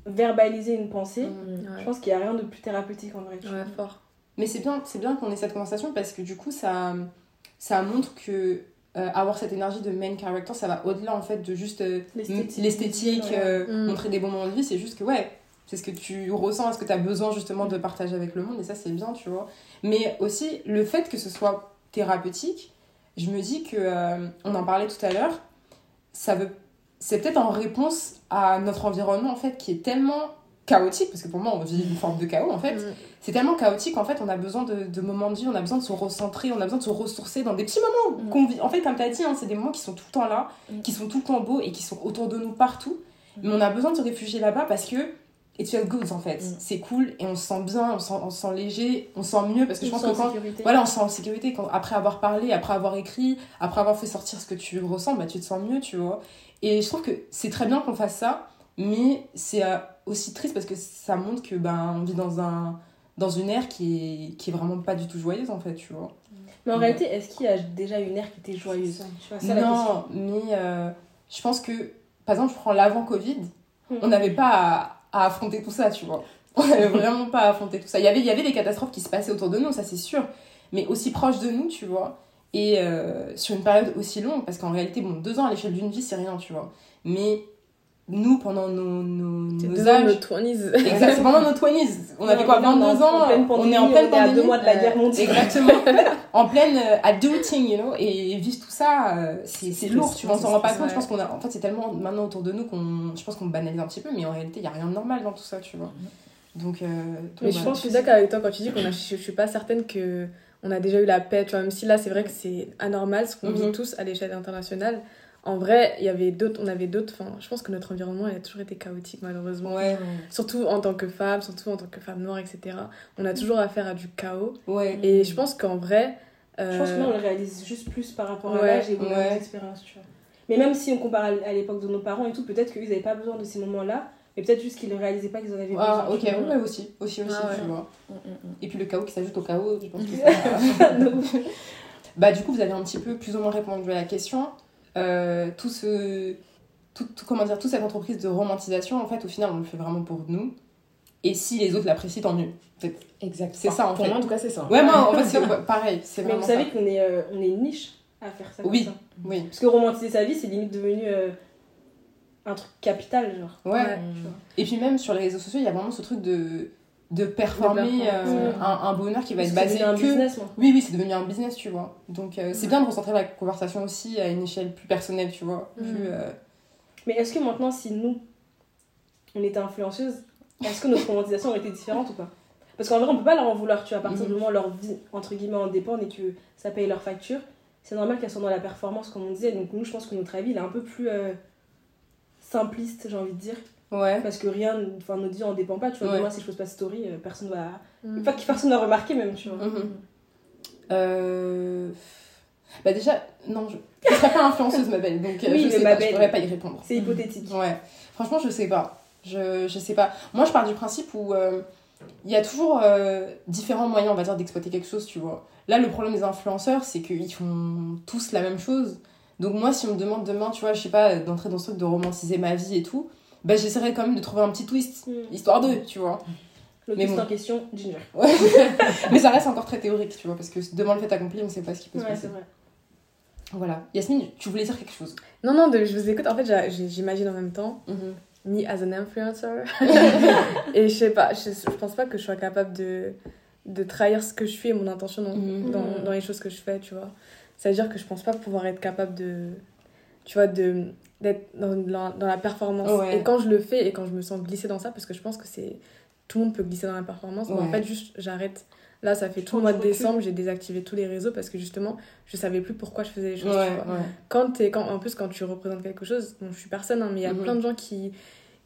verbaliser une pensée, Mm. je pense qu'il n'y a rien de plus thérapeutique en vrai. Ouais, fort. Mais c'est bien, c'est bien qu'on ait cette conversation parce que du coup, ça, ça montre que euh, avoir cette énergie de main character, ça va au-delà en fait de juste euh, L'esthétique. l'esthétique, Ouais. montrer des bons moments de vie. C'est juste que ouais, c'est ce que tu ressens, ce que tu as besoin justement de partager avec le monde et ça, c'est bien, tu vois. Mais aussi, le fait que ce soit thérapeutique, je me dis que, euh, on en parlait tout à l'heure, ça veut. C'est peut-être en réponse à notre environnement en fait qui est tellement chaotique, parce que pour moi on vit une forme de chaos en fait, Mm. c'est tellement chaotique en fait on a besoin de, de moments de vie on a besoin de se recentrer on a besoin de se ressourcer dans des petits moments Mm. qu'on vit en fait comme tu as dit hein, c'est des moments qui sont tout le temps là Mm. qui sont tout le temps beaux et qui sont autour de nous partout mais on a besoin de se réfugier là-bas parce que it feels good en fait Mm. c'est cool et on se sent bien on se sent, on se sent léger on se sent mieux parce que je pense se que sent en quand sécurité. voilà, on se sent en sécurité quand, après avoir parlé, après avoir écrit, après avoir fait sortir ce que tu ressens, bah, tu te sens mieux, tu vois. Et je trouve que c'est très bien qu'on fasse ça, mais c'est euh, aussi triste parce que ça montre que ben on vit dans un dans une ère qui est, qui est vraiment pas du tout joyeuse en fait, tu vois. Mais en Ouais. réalité, est-ce qu'il y a déjà une ère qui était joyeuse Tu vois, ça la question. non, mais euh, je pense que par exemple, je prends l'avant Covid, Mhm. on n'avait pas à, à affronter tout ça, tu vois. On n'avait vraiment pas à affronter tout ça. Il y avait, il y avait des catastrophes qui se passaient autour de nous, ça c'est sûr, mais aussi proches de nous, tu vois. Et euh, sur une période aussi longue, parce qu'en réalité, bon, deux ans à l'échelle d'une vie, c'est rien, tu vois. Mais nous, pendant nos, nos, nos nos âges. 20s. Exact, c'est pendant nos 20s. On avait quoi, 22 ans On pandémie, est en pleine on est à pandémie. deux mois de la guerre mondiale. Exactement. en pleine euh, adulting, you know. Et vivre tout ça, euh, c'est c'est lourd, tu vois, on s'en rend pas compte. Je pense qu'on a. En fait, c'est tellement maintenant autour de nous qu'on. Je pense qu'on banalise un petit peu, mais en réalité, il y a rien de normal dans tout ça, tu vois. Donc. euh, Mais je pense, je suis d'accord avec toi quand tu dis qu'on a, je, je suis pas certaine que on a déjà eu la paix, tu vois, même si là c'est vrai que c'est anormal ce qu'on Mhm. vit tous à l'échelle internationale. En vrai, il y avait d'autres, on avait d'autres, enfin, je pense que notre environnement il a toujours été chaotique malheureusement. Ouais, Surtout en tant que femme, surtout en tant que femme noire, etc. On a toujours affaire à du chaos. ouais. Et je pense qu'en vrai. euh, Je pense que là, on le réalise juste plus par rapport à l'âge et aux ouais. expériences, tu vois. Mais même si on compare à l'époque de nos parents et tout, peut-être qu'ils n'avaient pas besoin de ces moments-là, mais peut-être juste qu'ils ne réalisaient pas qu'ils en avaient Ah, besoin. ok, tu vois. ouais, aussi, aussi, aussi, Ah ouais. tu vois. Mm, mm, mm. Et puis le chaos qui s'ajoute au chaos, je pense que ça... Bah, du coup, vous avez un petit peu plus ou moins répondu à la question. Euh, tout ce. Tout, tout- comment dire, toute cette entreprise de romantisation, en fait, au final, on le fait vraiment pour nous. Et si les autres l'apprécient, tant mieux. Exact. C'est ça, en Pour fait. moi, en tout cas, c'est ça. Ouais, moi, en fait, c'est pareil. C'est Mais vous savez qu'on est, euh, on est une niche à faire ça. comme Oui. ça. Oui. Parce que romantiser sa vie, c'est limite devenu euh, un truc capital, genre. Ouais. Ouais. Et puis, même sur les réseaux sociaux, il y a vraiment ce truc de, de performer euh, un, un bonheur qui va être basé un que. business, moi. Oui, oui, c'est devenu un business, tu vois. Donc, euh, c'est bien de recentrer la conversation aussi à une échelle plus personnelle, tu vois. Plus, euh, Mais est-ce que maintenant, si nous, on était influenceuses, est-ce que notre romantisation aurait été différente ou pas? Parce qu'en vrai, on peut pas leur en vouloir, tu vois, à partir du Mhm. moment où leur vie, entre guillemets, en dépend et que ça paye leurs factures. C'est normal qu'elles soient dans la performance, comme on disait. Donc, nous, je pense que notre avis, il est un peu plus simpliste, j'ai envie de dire. Ouais. Parce que rien, enfin, notre vie en dépend pas, tu vois. Ouais. Demain, si je pose pas story, euh, personne va. Mm. Pas que personne va remarquer, même, tu vois. Mhm. Euh... Bah déjà, non, je ne serais pas influenceuse, ma belle, donc euh, Oui, je mais sais ma pas, je belle. pourrais pas y répondre. C'est hypothétique. Ouais, franchement, je sais pas. Je, je sais pas. Moi, je pars du principe où euh, il y a toujours euh, différents moyens, on va dire, d'exploiter quelque chose, tu vois. Là, le problème des influenceurs, c'est qu'ils font tous la même chose. Donc moi, si on me demande demain, tu vois, je sais pas, d'entrer dans ce truc de romantiser ma vie et tout, bah j'essaierai quand même de trouver un petit twist, Mm. histoire d'eux, tu vois. Le Mais twist bon. en question, Ginger. Ouais. Mais ça reste encore très théorique, tu vois, parce que devant le fait accompli, on sait pas ce qui peut se Ouais, passer. c'est vrai. Voilà. Yasmine, tu voulais dire quelque chose? Non, non, de- je vous écoute. En fait, j'imagine en même temps, me as an influencer. et je sais pas, je, je pense pas que je sois capable de, de trahir ce que je suis et mon intention dans, Mhm. dans, dans les choses que je fais, tu vois. C'est-à-dire que je pense pas pouvoir être capable de. Tu vois, de d'être dans, la- dans la performance. Ouais. Et quand je le fais et quand je me sens glisser dans ça, parce que je pense que c'est. Tout le monde peut glisser dans la performance, mais en fait, juste, j'arrête. Là, ça fait Je tout le mois de décembre, j'ai désactivé tous les réseaux parce que justement, je savais plus pourquoi je faisais les choses. Ouais, quand t'es quand en plus quand tu représentes quelque chose bon je suis personne hein, mais il y a Mhm. plein de gens qui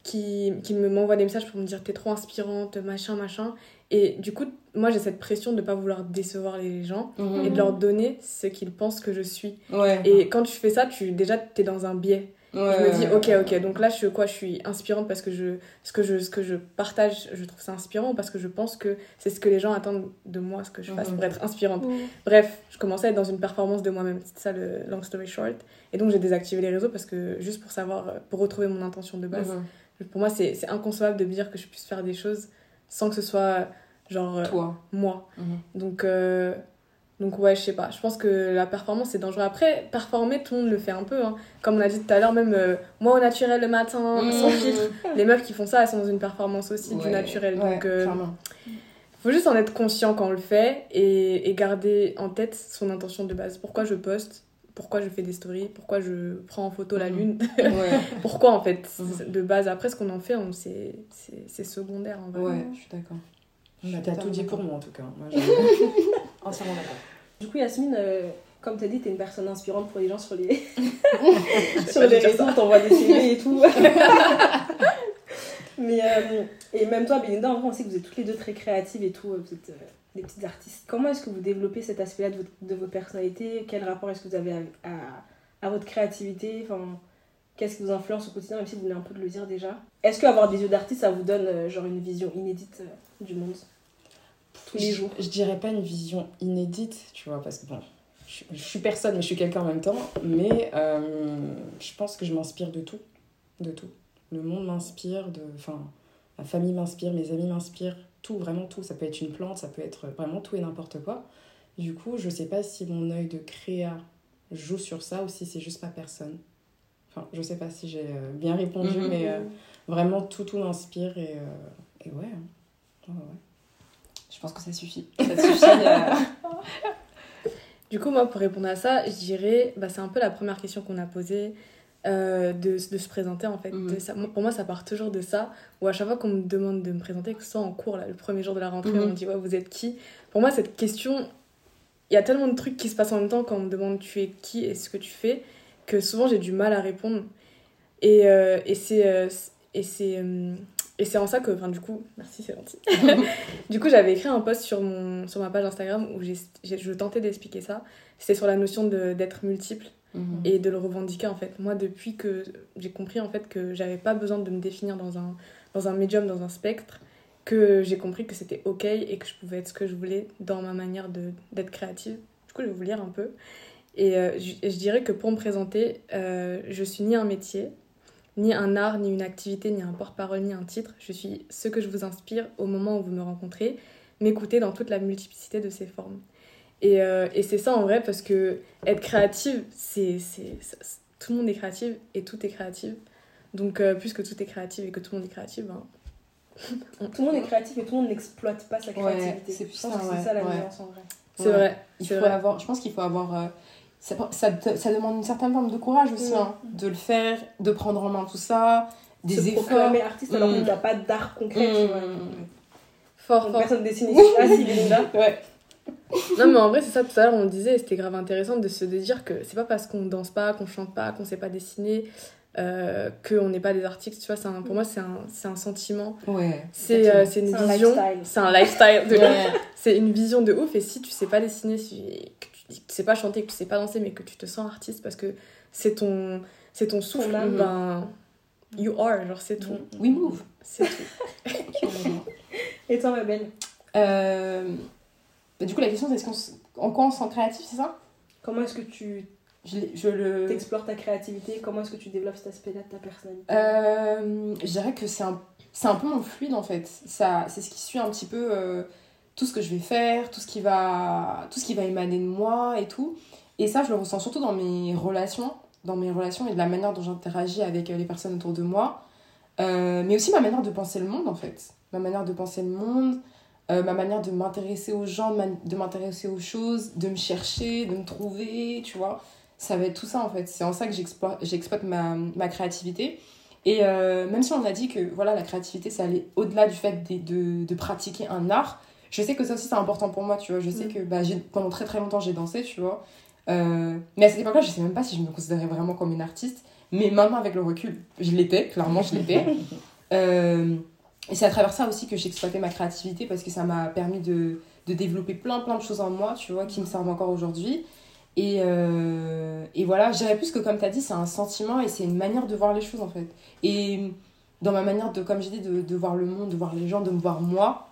qui, qui me m'envoient des messages pour me dire t'es trop inspirante machin machin et du coup moi j'ai cette pression de pas vouloir décevoir les gens Mhm. et de leur donner ce qu'ils pensent que je suis Ouais. et quand tu fais ça tu déjà t'es dans un biais Ouais, je me dis ok ok donc là je suis quoi je suis inspirante parce que je ce que je ce que je partage je trouve ça inspirant ou parce que je pense que c'est ce que les gens attendent de moi ce que je fasse Mhm. pour être inspirante Bref, je commençais à être dans une performance de moi-même. C'était ça le long story short. Et donc j'ai désactivé les réseaux parce que juste pour savoir, pour retrouver mon intention de base. Mhm. Pour moi, c'est c'est inconcevable de me dire que je puisse faire des choses sans que ce soit genre euh, Toi. moi. Mhm. Donc, euh, donc ouais, je sais pas. Je pense que la performance c'est dangereux. Après, performer, tout le monde le fait un peu. hein. Comme on a dit tout à l'heure, même euh, moi au naturel le matin, sans Mhm. filtre. Les meufs qui font ça, elles sont dans une performance aussi du naturel. ouais, donc, euh, faut juste en être conscient quand on le fait et, et garder en tête son intention de base. Pourquoi je poste? Pourquoi je fais des stories? Pourquoi je prends en photo la Mhm. lune? Ouais, Pourquoi en fait Mhm. De base, après ce qu'on en fait, on- c'est secondaire en vrai. ouais, je suis d'accord. Bah, T'as tout dit pour moi en tout cas. Moi, Entièrement d'accord. Du coup, Yasmine, euh, comme tu as dit, tu es une personne inspirante pour les gens sur les, sur les réseaux, t'envoies des CV et tout. Mais, euh, et même toi, Belinda, en vrai, on sait que vous êtes toutes les deux très créatives et tout, euh, vous êtes euh, des petites artistes. Comment est-ce que vous développez cet aspect-là de de votre personnalité Quel rapport est-ce que vous avez à, à, à votre créativité? Enfin, Qu'est-ce qui vous influence au quotidien, même si vous venez un peu de le dire déjà? Est-ce qu'avoir des yeux d'artiste, ça vous donne euh, genre une vision inédite du monde? Tous les Je- jours Je, dirais pas une vision inédite, tu vois, parce que bon, je, je suis personne, mais je suis quelqu'un en même temps. Mais euh, je pense que je m'inspire de tout. De tout. Le monde m'inspire, de, enfin, ma famille m'inspire, mes amis m'inspirent, tout, vraiment tout. Ça peut être une plante, ça peut être vraiment tout et n'importe quoi. Du coup, je sais pas si mon œil de créa joue sur ça ou si c'est juste ma personne. Enfin, je sais pas si j'ai euh, bien répondu, Mhm. mais euh, vraiment tout, tout m'inspire et, euh, et ouais. hein. Ouais. Je pense que ça suffit. Ça suffit. euh, Du coup, moi, pour répondre à ça, je dirais, bah, c'est un peu la première question qu'on a posée, euh, de, de se présenter en fait. Mhm. Ça- pour moi, ça part toujours de ça, où à chaque fois qu'on me demande de me présenter, que ce soit en cours, là, le premier jour de la rentrée, Mhm. on me dit, ouais, vous êtes qui? Pour moi, cette question, il y a tellement de trucs qui se passent en même temps quand on me demande tu es qui et ce que tu fais, que souvent j'ai du mal à répondre. Et, euh, et c'est. euh, et c'est et c'est en ça que, enfin, du coup, merci, c'est gentil. du coup, j'avais écrit un post sur, mon, sur ma page Instagram où je tentais d'expliquer ça. C'était sur la notion d'être multiple mhm. et de le revendiquer en fait. Moi, depuis que j'ai compris en fait que j'avais pas besoin de me définir dans un, dans un médium, dans un spectre, que j'ai compris que c'était ok et que je pouvais être ce que je voulais dans ma manière d'être créative. Du coup, je vais vous lire un peu. Et euh, je, je dirais que pour me présenter, euh, je suis ni un métier, ni un art, ni une activité, ni un porte-parole, ni un titre. Je suis ce que je vous inspire au moment où vous me rencontrez, m'écouter dans toute la multiplicité de ses formes. Et, euh, et c'est ça en vrai, parce que être créative, c'est, c'est, c'est- tout le monde est créatif et tout est créatif. Donc, euh, puisque tout est créatif et que tout le monde est créatif, ben, Tout le monde est créatif et tout le monde n'exploite pas sa Ouais, créativité. c'est Je plus pense ça, que ouais, c'est ça la ouais. nuance en vrai. c'est Ouais. vrai. Il c'est faut vrai. avoir, je pense qu'il faut avoir. euh, ça, ça, demande une certaine forme de courage aussi, Mm. hein, de le faire, de prendre en main tout ça, des Se efforts. proclamer artiste alors Mm. qu'on n'a pas d'art concret, tu vois. Mm. Fort, Donc fort. personne dessine ici. Ah si. Ouais. Non, mais en vrai, c'est ça, tout à l'heure, on le disait, et c'était grave intéressant de se dire que c'est pas parce qu'on danse pas, qu'on chante pas, qu'on sait pas dessiner, euh, qu'on n'est pas des artistes. Tu vois, c'est un- pour moi, c'est un, c'est un sentiment. Ouais. C'est euh, c'est une C'est un vision. lifestyle. C'est un lifestyle de Ouais. ouf. C'est une vision de ouf. Et si tu sais pas dessiner, si, que tu, sais pas chanter, que tu sais pas danser, mais que tu te sens artiste parce que c'est ton, c'est ton souffle, âme. ben. You are, genre, c'est tout. We move. C'est tout. Et toi, ma belle, Euh, bah, du coup, la question, c'est est-ce qu'on s- en quoi on se sent créatif, c'est ça? Comment est-ce que tu je, je le. explores ta créativité? Comment est-ce que tu développes cet aspect-là de ta personnalité? Euh, je dirais que c'est un, c'est un peu mon fluide en fait. Ça, c'est ce qui suit un petit peu euh, tout ce que je vais faire, tout ce, qui va, tout ce qui va émaner de moi et tout. Et ça, je le ressens surtout dans mes relations, dans mes relations et de la manière dont j'interagis avec euh, les personnes autour de moi. Euh, mais aussi ma manière de penser le monde en fait. Ma manière de penser le monde, euh, ma manière de m'intéresser aux gens, de m'intéresser aux choses, de me chercher, de me trouver, tu vois. Ça va être tout ça en fait. C'est en ça que j'exploite, ma, créativité. Et même si on a dit que voilà, la créativité, ça allait au-delà du fait de pratiquer un art, je sais que ça aussi c'est important pour moi, tu vois. Je sais Mm. que bah, pendant très très longtemps j'ai dansé, tu vois. Euh, mais à cette époque-là, je sais même pas si je me considérais vraiment comme une artiste. Mais maintenant, avec le recul, je l'étais, clairement, je l'étais. Euh, et c'est à travers ça aussi que j'ai exploité ma créativité parce que ça m'a permis de, de développer plein plein de choses en moi, tu vois, qui me servent encore aujourd'hui. Et, euh, et voilà, je dirais plus que comme tu as dit, c'est un sentiment et c'est une manière de voir les choses en fait. Et dans ma manière de, comme j'ai dit, de, de voir le monde, de voir les gens, de me voir moi,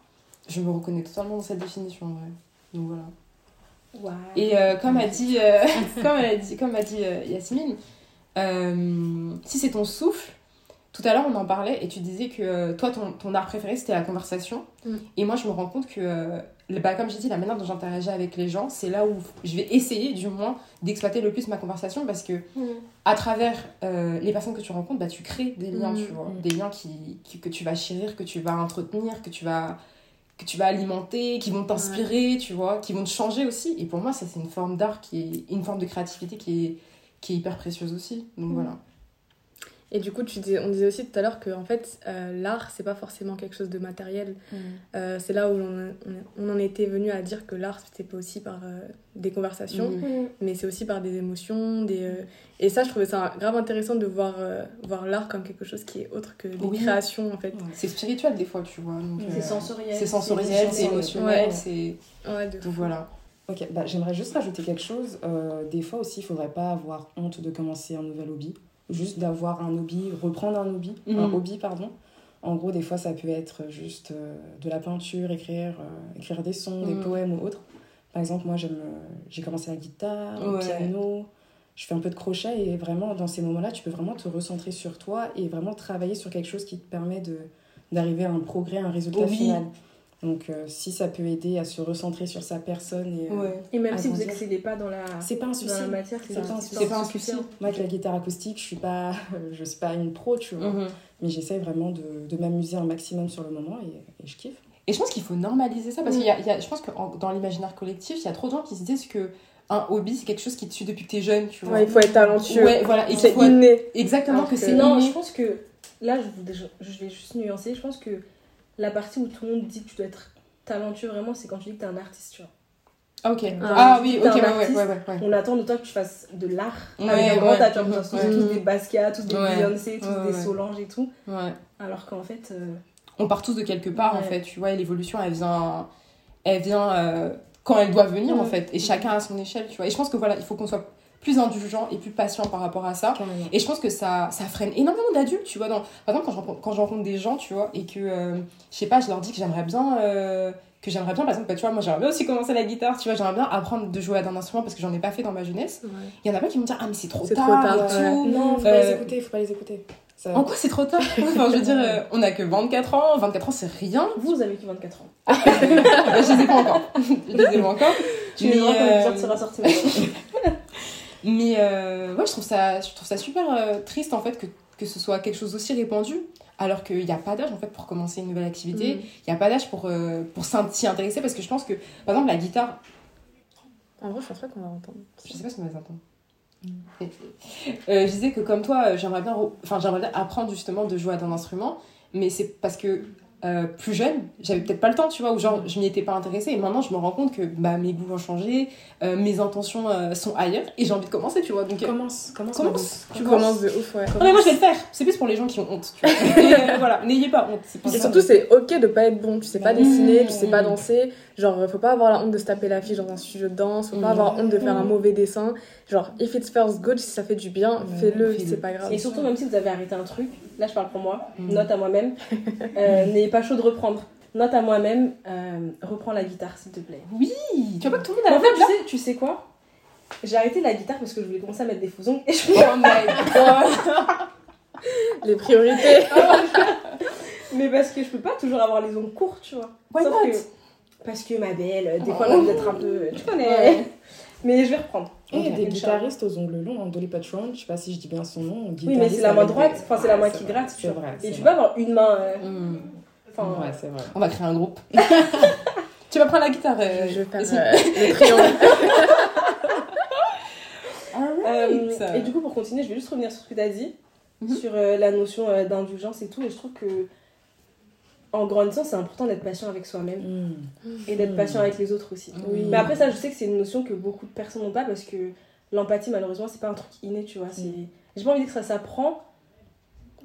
je me reconnais totalement dans cette définition en vrai. Donc voilà. Et euh, comme a dit, euh, comme elle a dit, comme a dit euh, Yasmine, euh, si c'est ton souffle, tout à l'heure on en parlait et tu disais que euh, toi ton, ton art préféré c'était la conversation. Mm. Et moi je me rends compte que, euh, bah, comme j'ai dit, la manière dont j'interagis avec les gens, c'est là où je vais essayer du moins d'exploiter le plus ma conversation parce que Mm. à travers euh, les personnes que tu rencontres, bah, tu crées des liens, Mm. tu vois. Mm. Des liens qui, qui- que tu vas chérir, que tu vas entretenir, que tu vas, que tu vas alimenter, qui vont t'inspirer, tu vois, qui vont te changer aussi. Et pour moi, ça, c'est une forme d'art qui est une forme de créativité qui est, qui est hyper précieuse aussi. Donc Mm. voilà. Et du coup, tu on disait aussi tout à l'heure que en fait, euh, l'art, c'est pas forcément quelque chose de matériel. Euh, c'est là où on, on, on en était venu à dire que l'art, c'était pas aussi par euh, des conversations, Mhm. Mm. mais c'est aussi par des émotions. Des, euh, Et ça, je trouvais ça grave intéressant de voir, euh, voir l'art comme quelque chose qui est autre que des Oui. créations, en fait. C'est spirituel des fois, tu vois. donc, C'est euh, sensoriel. C'est sensoriel, c'est émotionnel, Ouais. c'est... Ouais, Donc fou. voilà. Ok, bah, j'aimerais juste rajouter quelque chose. Euh, des fois aussi, il faudrait pas avoir honte de commencer un nouvel hobby. Juste d'avoir un hobby, reprendre un hobby, un Mhm. hobby, pardon. En gros, des fois, ça peut être juste euh, de la peinture, écrire, euh, écrire des sons, des Mhm. poèmes ou autre. Par exemple, moi, euh, j'ai commencé la guitare, le Ouais. piano, je fais un peu de crochet et vraiment, dans ces moments-là, tu peux vraiment te recentrer sur toi et vraiment travailler sur quelque chose qui te permet d'arriver à un progrès, à un résultat Oui. final. Donc, euh, si ça peut aider à se recentrer sur sa personne et. euh, Ouais. Et même si vous grandir. excellez pas dans la, C'est pas un souci. dans la matière, C'est pas un souci. C'est pas un souci. Moi, avec la guitare acoustique, je suis pas, je suis pas une pro, tu vois. Mhm. Mais j'essaie vraiment de, de m'amuser un maximum sur le moment et, et je kiffe. Et je pense qu'il faut normaliser ça parce Mm. qu'il y a, il y a- je pense que en- dans l'imaginaire collectif, il y a trop de gens qui se disent que un hobby c'est quelque chose qui te suit depuis que t'es jeune, tu vois. Ouais, il faut être talentueux. Ouais, voilà, c'est faut- inné. exactement Alors que que- c'est Non, je pense que là, je vais juste nuancer. Je pense que la partie où tout le monde dit que tu dois être talentueux, vraiment, c'est quand tu dis que t'es un artiste, tu vois. Ah, ok. Ah, Ah oui, ok, ouais, ouais, artiste. ouais, ouais, ouais. On attend de toi que tu fasses de l'art. Ouais, avec un grand ouais. tu vois, tous des Basquiat, tous des. Beyoncé, tous des. Solange et tout. Ouais. Alors qu'en fait, euh, On part tous de quelque part en fait, tu vois, l'évolution elle vient, elle vient euh, quand elle doit venir en fait, et chacun à son échelle, tu vois. Et je pense que voilà, il faut qu'on soit plus indulgent et plus patient par rapport à ça. Carrément. Et je pense que ça, ça freine énormément d'adultes, tu vois. Dans... Par exemple, quand je, rencontre, quand je rencontre des gens, tu vois, et que, euh, je sais pas, je leur dis que j'aimerais bien, euh, que j'aimerais bien, par exemple, bah, tu vois, moi j'aimerais bien aussi commencer la guitare, tu vois, j'aimerais bien apprendre de jouer d'un instrument parce que j'en ai pas fait dans ma jeunesse. Il y en a pas qui vont me dire, ah, mais c'est trop tard, trop tard, et ouais. tout. Non, faut pas Euh, les écouter, faut pas les écouter. Ça- En quoi c'est trop tard? Enfin, je veux dire, euh, on a que 24 ans, 24 ans c'est rien. vous, vous avez que 24 ans. je les ai pas encore. Je les ai pas encore. Tu les auras quand euh, l'épisode sera sorti. maintenant. Mais euh, ouais, je trouve ça, je trouve ça super euh, triste en fait que, que ce soit quelque chose aussi répandu, alors qu'il n'y a pas d'âge en fait pour commencer une nouvelle activité. Mm. Il n'y a pas d'âge pour, euh, pour s'y intéresser parce que je pense que, par exemple, la guitare, En vrai, je pense pas qu'on va entendre. je sais pas si on va les entendre. Euh, je disais que comme toi, j'aimerais bien, enfin, j'aimerais bien apprendre justement de jouer à un instrument, mais c'est parce que euh, plus jeune, j'avais peut-être pas le temps, tu vois, ou genre je m'y étais pas intéressée, et maintenant je me rends compte que bah, mes goûts ont changé, euh, mes intentions euh, sont ailleurs, et j'ai envie de commencer, tu vois. Donc, euh, Commence, commence. commence, Tu commences de ouf, ouais. Non, mais moi je vais le faire, c'est plus pour les gens qui ont honte, tu vois. Et, euh, voilà, n'ayez pas honte, c'est plus Et surtout, c'est ok de pas être bon. Tu sais pas Mmh. dessiner, tu sais pas danser. Genre, faut pas avoir la honte de se taper la fiche dans un studio de danse. Faut pas Mmh. avoir honte de faire un Mmh. mauvais dessin. Genre, if it feels good, si ça fait du bien, fais-le, c'est pas grave. Et surtout, même si vous avez arrêté un truc, là je parle pour moi, Mm. note à moi-même, euh, n'ayez pas chaud de reprendre. Note à moi-même, euh, reprends la guitare s'il te plaît. Oui, tu vois pas que tout le monde a en fait, tu sais, tu sais quoi? J'ai arrêté la guitare parce que je voulais commencer à mettre des faux ongles et je Oh my Les priorités. Mais parce que je peux pas toujours avoir les ongles courts, tu vois. Why Sauf not? que, parce que ma belle, des fois, elle a d'être un peu. Tu connais. Ouais. Mais je vais reprendre. Et il y a Ok, des guitaristes aux ongles longs, Dolly Parton, je sais pas si je dis bien son nom. Oui, mais c'est la main droite, enfin, c'est la main qui vrai, gratte, tu vois. vrai. Et tu peux avoir une main. euh, Hmm. Enfin, Ouais, c'est vrai. On va créer un groupe. tu vas prendre la guitare. euh, Je vais faire euh, le triangle. Euh, et du coup, pour continuer, je vais juste revenir sur ce que tu as dit, Mhm. sur euh, la notion euh, d'indulgence et tout. Et je trouve que en grandissant, c'est important d'être patient avec soi-même Mm. et d'être patient avec les autres aussi. Oui. Mais après, ça, je sais que c'est une notion que beaucoup de personnes n'ont pas parce que l'empathie, malheureusement, c'est pas un truc inné, tu vois. c'est J'ai pas envie de dire que ça s'apprend,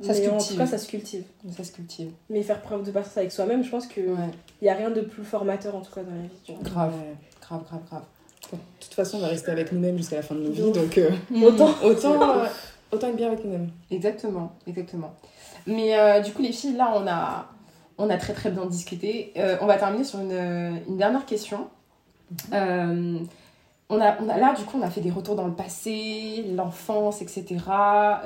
Ça se mais en tout cultive. cas, ça se cultive. Ça se cultive. Mais faire preuve de patience avec soi-même, je pense qu'il Ouais. n'y a rien de plus formateur, en tout cas, dans la vie. Tu vois. Grave. Ouais. Grave, grave, grave. De toute façon, on va rester avec nous-mêmes jusqu'à la fin de nos vies, Donc, donc euh, Autant. autant, euh, autant être bien avec nous-mêmes. Exactement, exactement. Mais euh, du coup, les filles, là, on a, on a très très bien discuté. Euh, on va terminer sur une, une dernière question. Euh, on a, on a, là, du coup, on a fait des retours dans le passé, l'enfance, etc.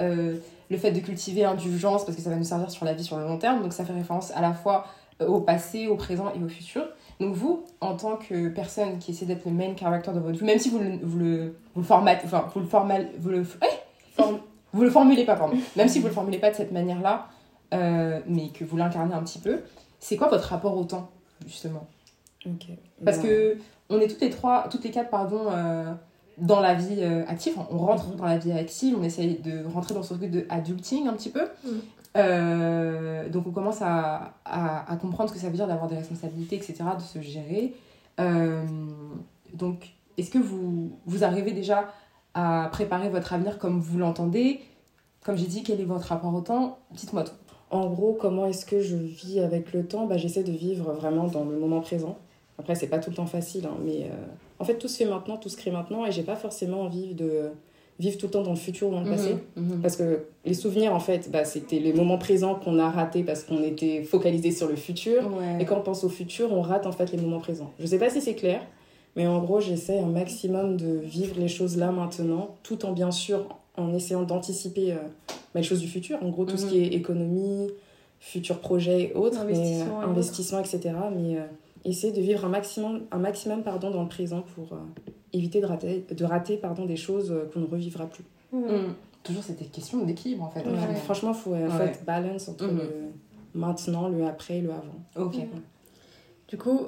Euh, le fait de cultiver indulgence, parce que ça va nous servir sur la vie sur le long terme. Donc, ça fait référence à la fois au passé, au présent et au futur. Donc, vous, en tant que personne qui essaie d'être le main character de votre vie, même si vous le, vous le, vous le formatez, enfin, vous le formal, vous le, Forme. vous le formulez pas, pardon. Même si vous le formulez pas de cette manière-là, euh, mais que vous l'incarnez un petit peu, c'est quoi votre rapport au temps, justement? Parce Bah, que on est toutes les trois, toutes les quatre, pardon, euh, dans la vie euh, active. On rentre Mhm. dans la vie active, on essaye de rentrer dans ce truc de adulting un petit peu. Mhm. Donc on commence à, à, à comprendre ce que ça veut dire d'avoir des responsabilités, etc., de se gérer. Donc, est-ce que vous, vous arrivez déjà à préparer votre avenir comme vous l'entendez? Comme j'ai dit, quel est votre rapport au temps? Dites-moi tout. En gros, comment est-ce que je vis avec le temps? Bah, J'essaie de vivre vraiment dans le moment présent. Après, c'est pas tout le temps facile, hein, mais euh, en fait, tout se fait maintenant, tout se crée maintenant, et j'ai pas forcément envie de vivre tout le temps dans le futur ou dans le passé. Mhm. Parce que les souvenirs, en fait, bah, c'était les moments présents qu'on a ratés parce qu'on était focalisé sur le futur. Ouais. Et quand on pense au futur, on rate en fait les moments présents. Je sais pas si c'est clair, mais en gros, j'essaie un maximum de vivre les choses là maintenant, tout en bien sûr en essayant d'anticiper euh, bah, les choses du futur. En gros, tout ce Mhm. qui est économie, futurs projets et autres, Investissement et mais, investissement, etc. Mais euh, essayer de vivre un maximum, un maximum pardon, dans le présent pour euh, éviter de rater, de rater pardon, des choses euh, qu'on ne revivra plus. Mhm. Mm. Toujours cette question d'équilibre en fait. Ouais. Ouais. Franchement, il faut en Ouais. fait balance entre Mhm. le maintenant, le après et le avant. Ok. Du coup,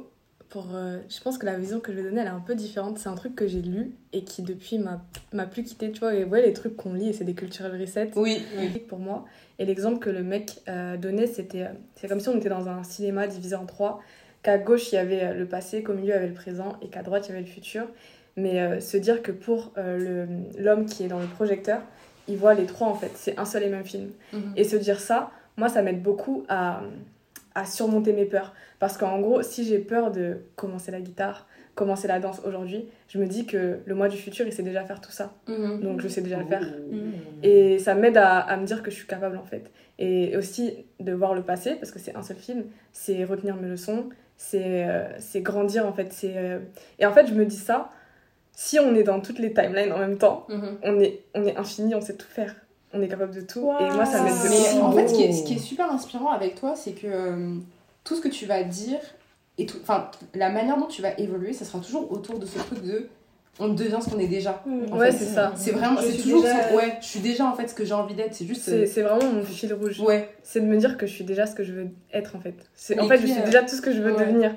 pour, euh, je pense que la vision que je vais donner, elle est un peu différente. C'est un truc que j'ai lu et qui depuis m'a plus quitté. Tu vois, et ouais, les trucs qu'on lit, et c'est des cultural resets. Oui, oui. pour moi. Et l'exemple que le mec euh, donnait, c'était euh, c'est comme si on était dans un cinéma divisé en trois, qu'à gauche il y avait euh, le passé, qu'au milieu il y avait le présent et qu'à droite il y avait le futur. Mais euh, se dire que pour l'homme qui est dans le projecteur, il voit les trois en fait, c'est un seul et même film. Mhm. Et se dire ça, moi ça m'aide beaucoup à, à surmonter mes peurs. Parce qu'en gros, si j'ai peur de commencer la guitare, commencer la danse aujourd'hui, je me dis que le mois du futur il sait déjà faire tout ça. Mhm. Donc je sais déjà le faire. Mmh. Et ça m'aide à, à me dire que je suis capable en fait. Et aussi de voir le passé, parce que c'est un seul film, c'est retenir mes leçons, c'est euh, c'est grandir en fait. c'est euh, Et en fait, je me dis ça, si on est dans toutes les timelines en même temps, Mhm. on est, on est infini, on sait tout faire. On est capable de tout. Et moi, ça m'aide de Mais en fait, ce qui, est, beau. ce qui est super inspirant avec toi, c'est que euh, tout ce que tu vas dire et tout, la manière dont tu vas évoluer, ça sera toujours autour de ce truc de on devient ce qu'on est déjà. En Ouais, c'est ça. C'est vraiment, Je c'est suis toujours déjà- ce- ouais, je suis déjà en fait ce que j'ai envie d'être. C'est juste. C'est c'est vraiment mon fil rouge. euh, ouais. C'est de me dire que je suis déjà ce que je veux être en fait. C'est- En fait, je suis euh, déjà tout ce que je veux ouais. devenir.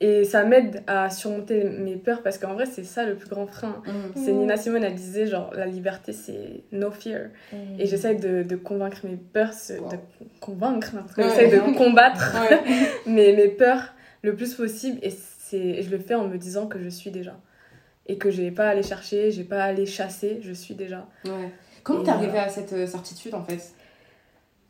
Et ça m'aide à surmonter mes peurs parce qu'en vrai, c'est ça le plus grand frein. Mhm. C'est Mm. Nina Simone, elle disait genre la liberté c'est no fear. Et j'essaye de, de convaincre mes peurs, ce- Wow. de convaincre, Ouais. j'essaye de combattre Ouais. mes, mes peurs le plus possible et, c'est, je le fais en me disant que je suis déjà. Et que j'ai pas à aller chercher, j'ai pas à aller chasser, je suis déjà. Ouais. Comment t'es arrivée à cette euh, certitude en fait?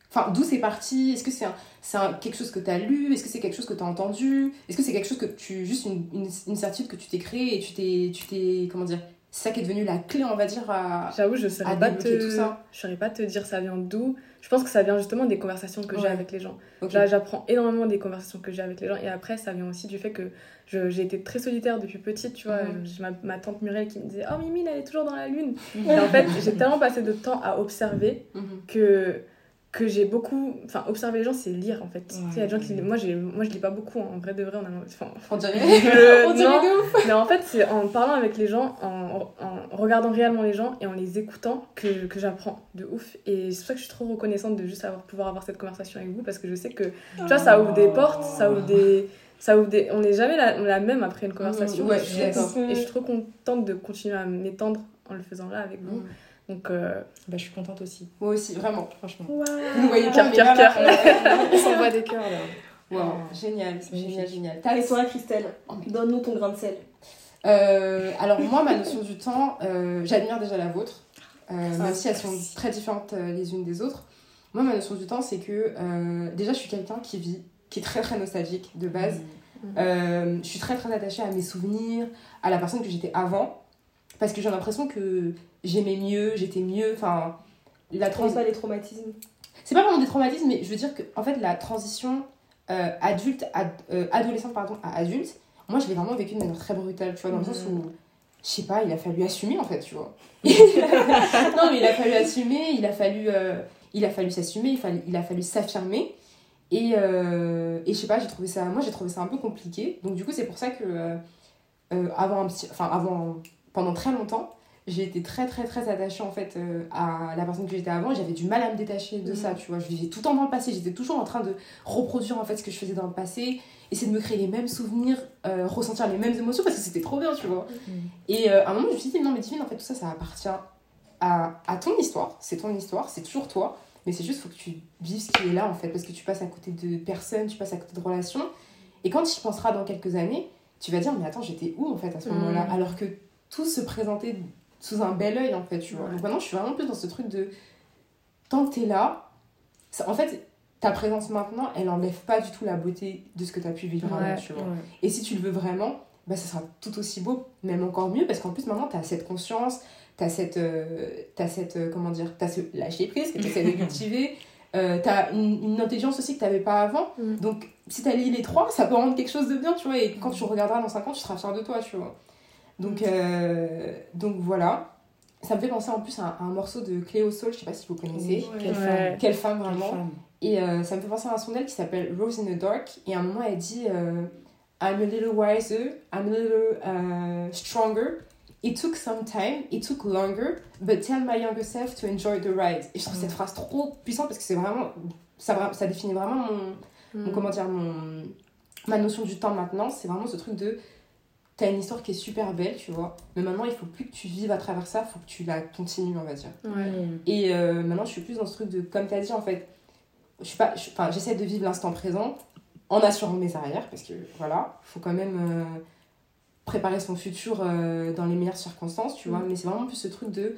Enfin, d'où c'est parti? Est-ce que c'est un- quelque chose que t'as lu? Est-ce que c'est quelque chose que t'as entendu? Est-ce que c'est quelque chose que tu. juste une, une, une certitude que tu t'es créée et tu t'es. tu t'es. comment dire C'est ça qui est devenu la clé, on va dire, à. J'avoue, je saurais pas te, tout ça. je saurais pas te dire ça vient d'où. Je pense que ça vient justement des conversations que j'ai avec les gens. Là, j'apprends énormément des conversations que j'ai avec les gens. Et après, ça vient aussi du fait que j'ai été très solitaire depuis petite, tu vois. J'ai ma, ma tante Muriel qui me disait Oh, Mimi, elle est toujours dans la lune. Et en fait, j'ai tellement passé de temps à observer Mhm. que, que j'ai beaucoup. Enfin, observer les gens, c'est lire en fait. Tu sais, Il y a des gens qui. Moi, j'ai- moi, je lis pas beaucoup. hein. En vrai de vrai, on a. Enfin, On dirait. je- On dirait non, de ouf mais en fait, c'est en parlant avec les gens, en, en regardant réellement les gens et en les écoutant que, que j'apprends de ouf. Et c'est pour ça que je suis trop reconnaissante de juste avoir, pouvoir avoir cette conversation avec vous parce que je sais que, tu vois, ça ouvre des portes, ça ouvre des. Ça ouvre des... On n'est jamais la, la même après une conversation. Ouais, je suis. Et je suis trop contente de continuer à m'étendre en le faisant là avec vous. Donc, euh, Bah, je suis contente aussi, Moi aussi, vraiment. franchement. Vous ne voyez pas, Cœur, cœur, On s'envoie des cœurs là. Wow, génial, C'est génial, magnifique. génial. T'as- toi, Christelle, donne-nous ton grain de sel. Euh, alors moi, ma notion du temps, euh, j'admire déjà la vôtre, euh, Ah, même si elles sont très différentes euh, les unes des autres. Moi, ma notion du temps, c'est que euh, déjà, je suis quelqu'un qui vit, qui est très très nostalgique de base. Euh, je suis très très attachée à mes souvenirs, à la personne que j'étais avant, parce que j'ai l'impression que j'aimais mieux, j'étais mieux. Enfin, la Trans transition. pas les traumatismes. C'est pas vraiment des traumatismes, mais je veux dire que en fait, la transition euh, adulte, ad- euh, adolescente pardon, à adulte, moi je l'ai vraiment vécu de manière très brutale, tu vois, dans le sens où, je sais pas, il a fallu assumer en fait, tu vois. non, mais il a fallu assumer, il a fallu, euh, il a fallu s'assumer, il, a fallu s'affirmer. Et, euh, et je sais pas, j'ai trouvé ça, moi j'ai trouvé ça un peu compliqué. Donc du coup, c'est pour ça que, euh, avant un petit, enfin, avant, pendant très longtemps, j'ai été très très très attachée en fait euh, à la personne que j'étais avant et j'avais du mal à me détacher de Mhm. ça tu vois je vivais tout le temps dans le passé j'étais toujours en train de reproduire en fait ce que je faisais dans le passé essayer de me créer les mêmes souvenirs euh, ressentir les mêmes émotions parce que c'était trop bien tu vois Mhm. et euh, à un moment je me suis dit non mais Divine en fait tout ça ça appartient à, à ton histoire c'est ton histoire c'est toujours toi mais c'est juste faut que tu vives ce qui est là en fait parce que tu passes à côté de personnes tu passes à côté de relations et quand tu y penseras dans quelques années tu vas dire mais attends j'étais où en fait à ce Mhm. moment-là? Alors que tout se présentait sous un bel œil en fait tu vois Ouais. donc maintenant je suis vraiment plus dans ce truc de tant que t'es là ça- en fait ta présence maintenant elle enlève pas du tout la beauté de ce que t'as pu vivre avant Ouais. tu vois Ouais. et si tu le veux vraiment bah ça sera tout aussi beau même encore mieux parce qu'en plus maintenant t'as cette conscience t'as cette euh, t'as cette euh, comment dire t'as ce lâcher prise que tu essaies de cultiver euh, t'as une, une intelligence aussi que t'avais pas avant Mm. donc si t'as lié les trois ça peut rendre quelque chose de bien tu vois et quand tu regarderas dans 5 ans tu seras fier de toi tu vois donc euh, donc voilà ça me fait penser en plus à un, à un morceau de Cléo Soul je sais pas si vous connaissez Oui, Quelle Ouais. femme. quelle femme Quelle vraiment femme. Et euh, ça me fait penser à un son d'elle qui s'appelle Rose in the Dark. Et à un moment, elle dit euh, I'm a little wiser, I'm a little uh, stronger. It took some time, it took longer, but tell my younger self to enjoy the ride. Et je trouve cette phrase trop puissante parce que c'est vraiment. Ça, ça définit vraiment mon, mon- Mm. comment dire, mon, ma notion du temps maintenant. C'est vraiment ce truc de. T'as une histoire qui est super belle, tu vois. Mais maintenant, il faut plus que tu vives à travers ça, faut que tu la continues, on va dire. Ouais. Et euh, maintenant, je suis plus dans ce truc de, comme tu as dit, en fait, je suis pas, je- enfin, j'essaie de vivre l'instant présent en assurant mes arrières, parce que voilà, il faut quand même euh, préparer son futur euh, dans les meilleures circonstances, tu vois. Mm. Mais c'est vraiment plus ce truc de,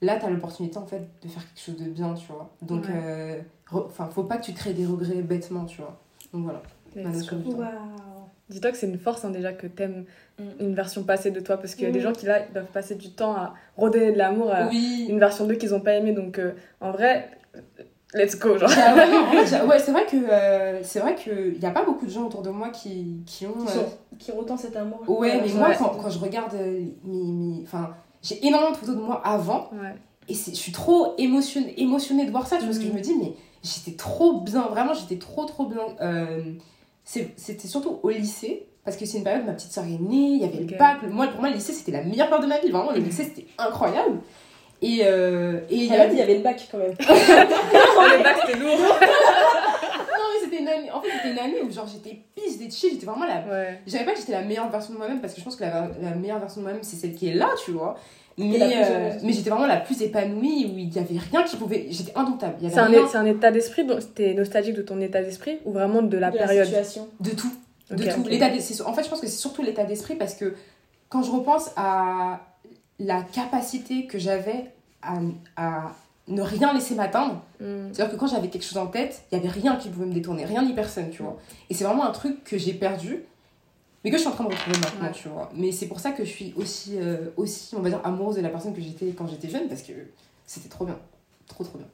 là, tu as l'opportunité, en fait, de faire quelque chose de bien, tu vois. Donc, Ouais. euh, re- enfin, faut pas que tu crées des regrets bêtement, tu vois. Donc voilà. Et Dis-toi que c'est une force hein, déjà que t'aimes Mm. une version passée de toi parce qu'il y a des Mm. gens qui là ils doivent passer du temps à redonner de l'amour à Oui. une version d'eux qu'ils ont pas aimé donc euh, en vrai let's go genre. Ah ouais, en fait, j'ai- ouais, c'est vrai que euh, c'est vrai que il y a pas beaucoup de gens autour de moi qui, qui ont Qui, euh, sont- qui ont autant cet amour. Ouais, mais Ouais. moi, quand, quand je regarde euh, mes, mes- Enfin, j'ai énormément de photos de moi avant, Ouais. et c'est- je suis trop émotionnée, émotionnée de voir ça, tu vois, parce que je Mhm. me dis, mais j'étais trop bien, vraiment, j'étais trop, trop bien. C'était surtout au lycée, parce que c'est une période où ma petite soeur est née, il y avait le bac. Moi, pour moi, le lycée, c'était la meilleure période de ma vie, vraiment, le lycée, c'était incroyable. Et euh, et il y avait- il y avait le bac quand même. Les bacs c'était lourd. Non, mais c'était une année, en fait, c'était une année où genre j'étais pisse, j'étais chill, j'étais vraiment la Ouais. Je dirais pas que j'étais la meilleure version de moi-même parce que je pense que la, la meilleure version de moi-même c'est celle qui est là, tu vois. Mais, la euh, mais j'étais vraiment la plus épanouie où il y avait rien qui pouvait. J'étais indomptable. C'est un, un état d'esprit donc t'es nostalgique de ton état d'esprit ou vraiment de la de période? situation. de tout. De tout. ok. L'état d'es- c'est- En fait, je pense que c'est surtout l'état d'esprit parce que quand je repense à la capacité que j'avais à, à ne rien laisser m'atteindre, Mm. c'est-à-dire que quand j'avais quelque chose en tête, il y avait rien qui pouvait me détourner, rien ni personne, tu vois. Et c'est vraiment un truc que j'ai perdu, mais que je suis en train de retrouver maintenant, Ouais. tu vois. Mais c'est pour ça que je suis aussi, euh, aussi, on va dire, amoureuse de la personne que j'étais quand j'étais jeune, parce que c'était trop bien. Trop, trop bien.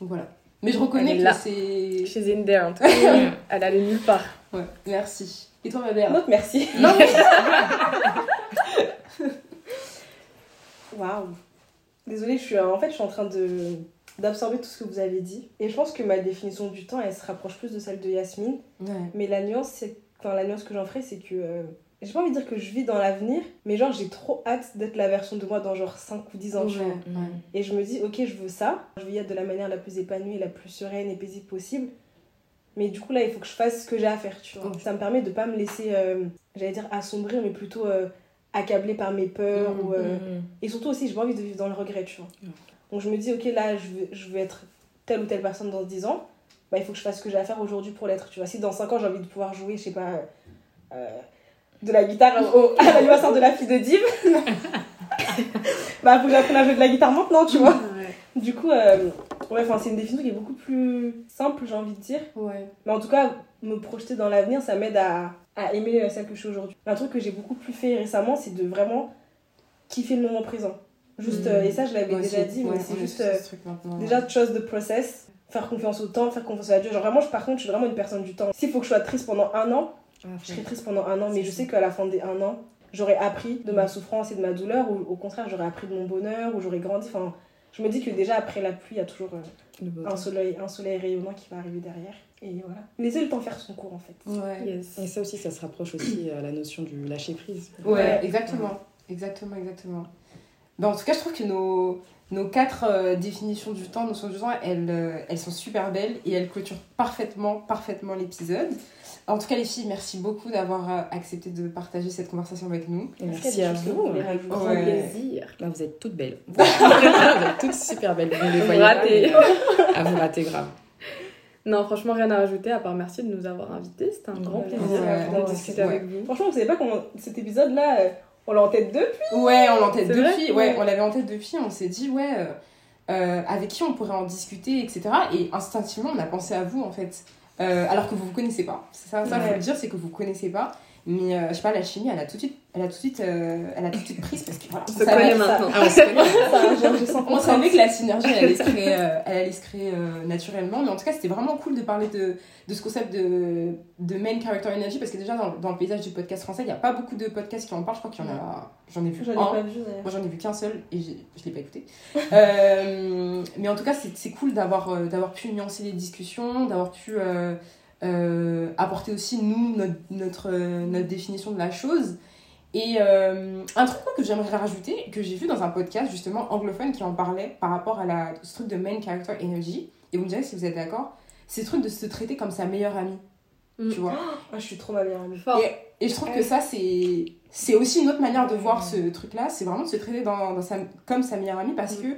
Donc voilà. Mais je reconnais que c'est... In there en tout cas. Elle allait nulle part. Ouais, merci. Et toi, ma mère Donc merci. Non. Waouh. Désolée, je suis en fait je suis en train de d'absorber tout ce que vous avez dit et je pense que ma définition du temps elle se rapproche plus de celle de Yasmine Ouais. mais la nuance c'est enfin la nuance que j'en ferai c'est que euh, j'ai pas envie de dire que je vis dans l'avenir mais genre j'ai trop hâte d'être la version de moi dans genre 5 ou 10 ans. Ouais, ouais. et je me dis ok je veux ça je veux y être de la manière la plus épanouie la plus sereine et paisible possible mais du coup là il faut que je fasse ce que j'ai à faire tu vois ça me permet de pas me laisser euh, j'allais dire assombrir mais plutôt euh, accabler par mes peurs ou euh, Mm. et surtout aussi, j'ai pas envie de vivre dans le regret, tu vois. Donc je me dis, ok, là, je veux, je veux être telle ou telle personne dans 10 ans. Bah, il faut que je fasse ce que j'ai à faire aujourd'hui pour l'être, tu vois. Si dans 5 ans, j'ai envie de pouvoir jouer, je sais pas, euh, de la guitare au, à l'anniversaire de la fille de Div, bah, faut que j'apprenne à jouer de la guitare maintenant, tu vois. Ouais. Du coup, euh, ouais, enfin, c'est une définition qui est beaucoup plus simple, j'ai envie de dire. Ouais. Mais en tout cas, me projeter dans l'avenir, ça m'aide à, à aimer euh, celle que je suis aujourd'hui. Un truc que j'ai beaucoup plus fait récemment, c'est de vraiment kiffer le moment présent. Juste, Mm. euh, et ça, je l'avais déjà dit, mais Ouais, c'est juste euh, ce déjà trust the process, faire confiance au temps, faire confiance à Dieu. Genre vraiment, je- par contre, je suis vraiment une personne du temps. S'il faut que je sois triste pendant un an, Ah, je serai triste pendant un an, mais je sais qu'à la fin des un an, j'aurais appris de ma souffrance et de ma douleur, ou au contraire, j'aurais appris de mon bonheur, ou j'aurais grandi. Enfin, je me dis que déjà après la pluie, il y a toujours euh, un soleil, un soleil rayonnant qui va arriver derrière. Et voilà. Laissez le temps faire son cours en fait. Ouais. Yes. Et ça aussi, ça se rapproche aussi à la notion du lâcher prise. Ouais, Ouais. exactement. Exactement, exactement. Ben, en tout cas, je trouve que nos, nos quatre euh, définitions du temps, notions du temps, elles, euh, elles sont super belles et elles clôturent parfaitement, parfaitement l'épisode. En tout cas, les filles, merci beaucoup d'avoir euh, accepté de partager cette conversation avec nous. Merci à vous. vous voulez rajouter Grand Ouais. plaisir. Là, vous êtes toutes belles. vous êtes toutes super belles. Vous les Vous voyez euh, À vous rater grave. Non, franchement, rien à rajouter à part merci de nous avoir invités. C'était un grand plaisir Ouais. de discuter Ouais. avec vous. Franchement, vous savez pas comment cet épisode-là, euh, on l'a en tête depuis. Ouais, on l'a en tête depuis. Ouais, Ouais. on l'avait en tête depuis. On s'est dit, ouais, euh, euh, avec qui on pourrait en discuter, etc. Et instinctivement, on a pensé à vous, en fait. Euh, alors que vous vous connaissez pas. C'est ça, ça Ouais. faut le dire, c'est que vous connaissez pas. Mais euh, je sais pas, la chimie, elle a tout de suite elle a tout de suite, euh, elle a tout de suite prise parce que voilà, On savait- connaît maintenant. Ah, on. Ça, sens on savait que la synergie elle allait se créer, euh, elle allait se créer euh, naturellement, mais en tout cas c'était vraiment cool de parler de, de ce concept de, de main character energy parce que déjà dans, dans le paysage du podcast français il n'y a pas beaucoup de podcasts qui en parlent, je crois qu'il y en a, j'en ai vu J'en ai un. pas vu d'ailleurs. Moi j'en ai vu qu'un seul et je l'ai pas écouté. Euh, mais en tout cas c'est cool d'avoir euh, d'avoir pu nuancer les discussions, d'avoir pu euh, euh, apporter aussi nous notre, notre, euh, notre définition de la chose. Et euh, un truc que j'aimerais rajouter, que j'ai vu dans un podcast justement anglophone qui en parlait par rapport à la, ce truc de main character energy, et vous me direz si vous êtes d'accord, c'est ce truc de se traiter comme sa meilleure amie. Mm. Tu vois Ah, je suis trop ma meilleure amie. Et, et je trouve que ça, c'est c'est aussi une autre manière de voir ce truc-là. C'est vraiment de se traiter dans, dans sa, comme sa meilleure amie parce que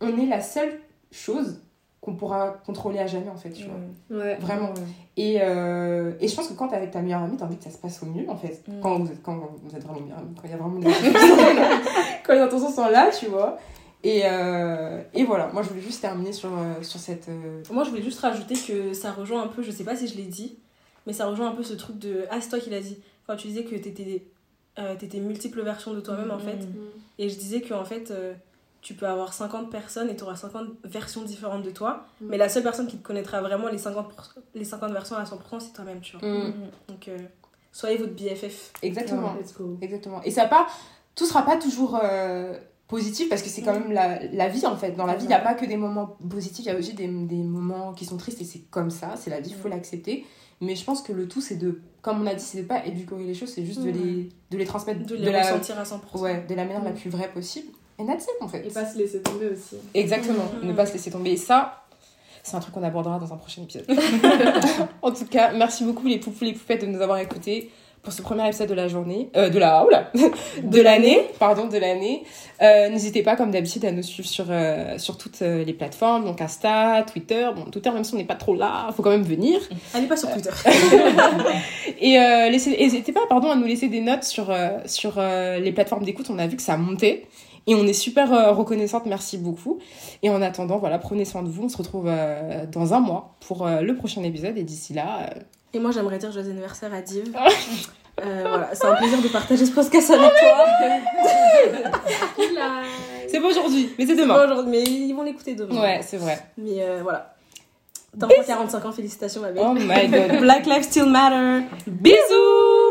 on est la seule chose qu'on pourra contrôler à jamais, en fait. Tu vois. Ouais. Vraiment. Et, euh, et je pense que quand t'es avec ta meilleure amie, t'as envie que ça se passe au mieux, en fait. Mm. Quand, vous êtes, quand vous êtes vraiment meilleure amie, quand il y a vraiment des quand les intentions sont là, tu vois. Et, euh, et voilà, moi je voulais juste terminer sur, euh, sur cette. euh, Moi, je voulais juste rajouter que ça rejoint un peu, je sais pas si je l'ai dit, mais ça rejoint un peu ce truc de. Ah, c'est toi qui l'as dit. Quand tu disais que t'étais euh, t'étais multiples versions de toi-même, en fait. Et je disais que en fait, euh, tu peux avoir 50 personnes et tu auras 50 versions différentes de toi. Mm. Mais la seule personne qui te connaîtra vraiment les 50, les 50 versions à 100%, c'est toi-même, tu vois. mm, Donc, euh, soyez votre BFF. exactement. Let's go. Exactement. Et ça pas, tout sera pas toujours euh, positif parce que c'est quand même la, la vie en fait. Dans la vie, il n'y a pas que des moments positifs, il y a aussi des, des moments qui sont tristes et c'est comme ça, c'est la vie, il faut l'accepter. Mais je pense que le tout, c'est de, comme on a dit, c'est de pas édulcorer les choses, c'est juste de, les, de les transmettre De les la, ressentir à 100%. ouais, de la manière la plus vraie possible. Et that's it en fait. Et pas se laisser tomber aussi. Exactement, Mhm. ne pas se laisser tomber. Et ça, c'est un truc qu'on abordera dans un prochain épisode. en tout cas, merci beaucoup les poupous, les poupettes de nous avoir écoutés pour ce premier épisode de la journée, euh, de la, oula, de l'année, pardon, de l'année. Euh, N'hésitez pas, comme d'habitude, à nous suivre sur, euh, sur toutes les plateformes, donc Insta, Twitter. Bon, Twitter, même si on n'est pas trop là, faut quand même venir. Allez pas sur Twitter. Et n'hésitez pas, pardon, à nous laisser des notes sur, sur les plateformes d'écoute. On a vu que ça montait. Et on est super euh, reconnaissante, merci beaucoup. Et en attendant, voilà, prenez soin de vous. On se retrouve euh, dans un mois pour euh, le prochain épisode. Et d'ici là, euh, Et moi, j'aimerais dire joyeux anniversaire à Div. Euh, voilà, c'est un plaisir de partager ce podcast avec toi. c'est pas aujourd'hui, mais c'est demain. aujourd'hui, mais ils vont l'écouter demain. Ouais, c'est vrai. Mais euh, voilà. T'as encore 45 ans, félicitations ma belle. Oh my god. Black lives still matter. Bisous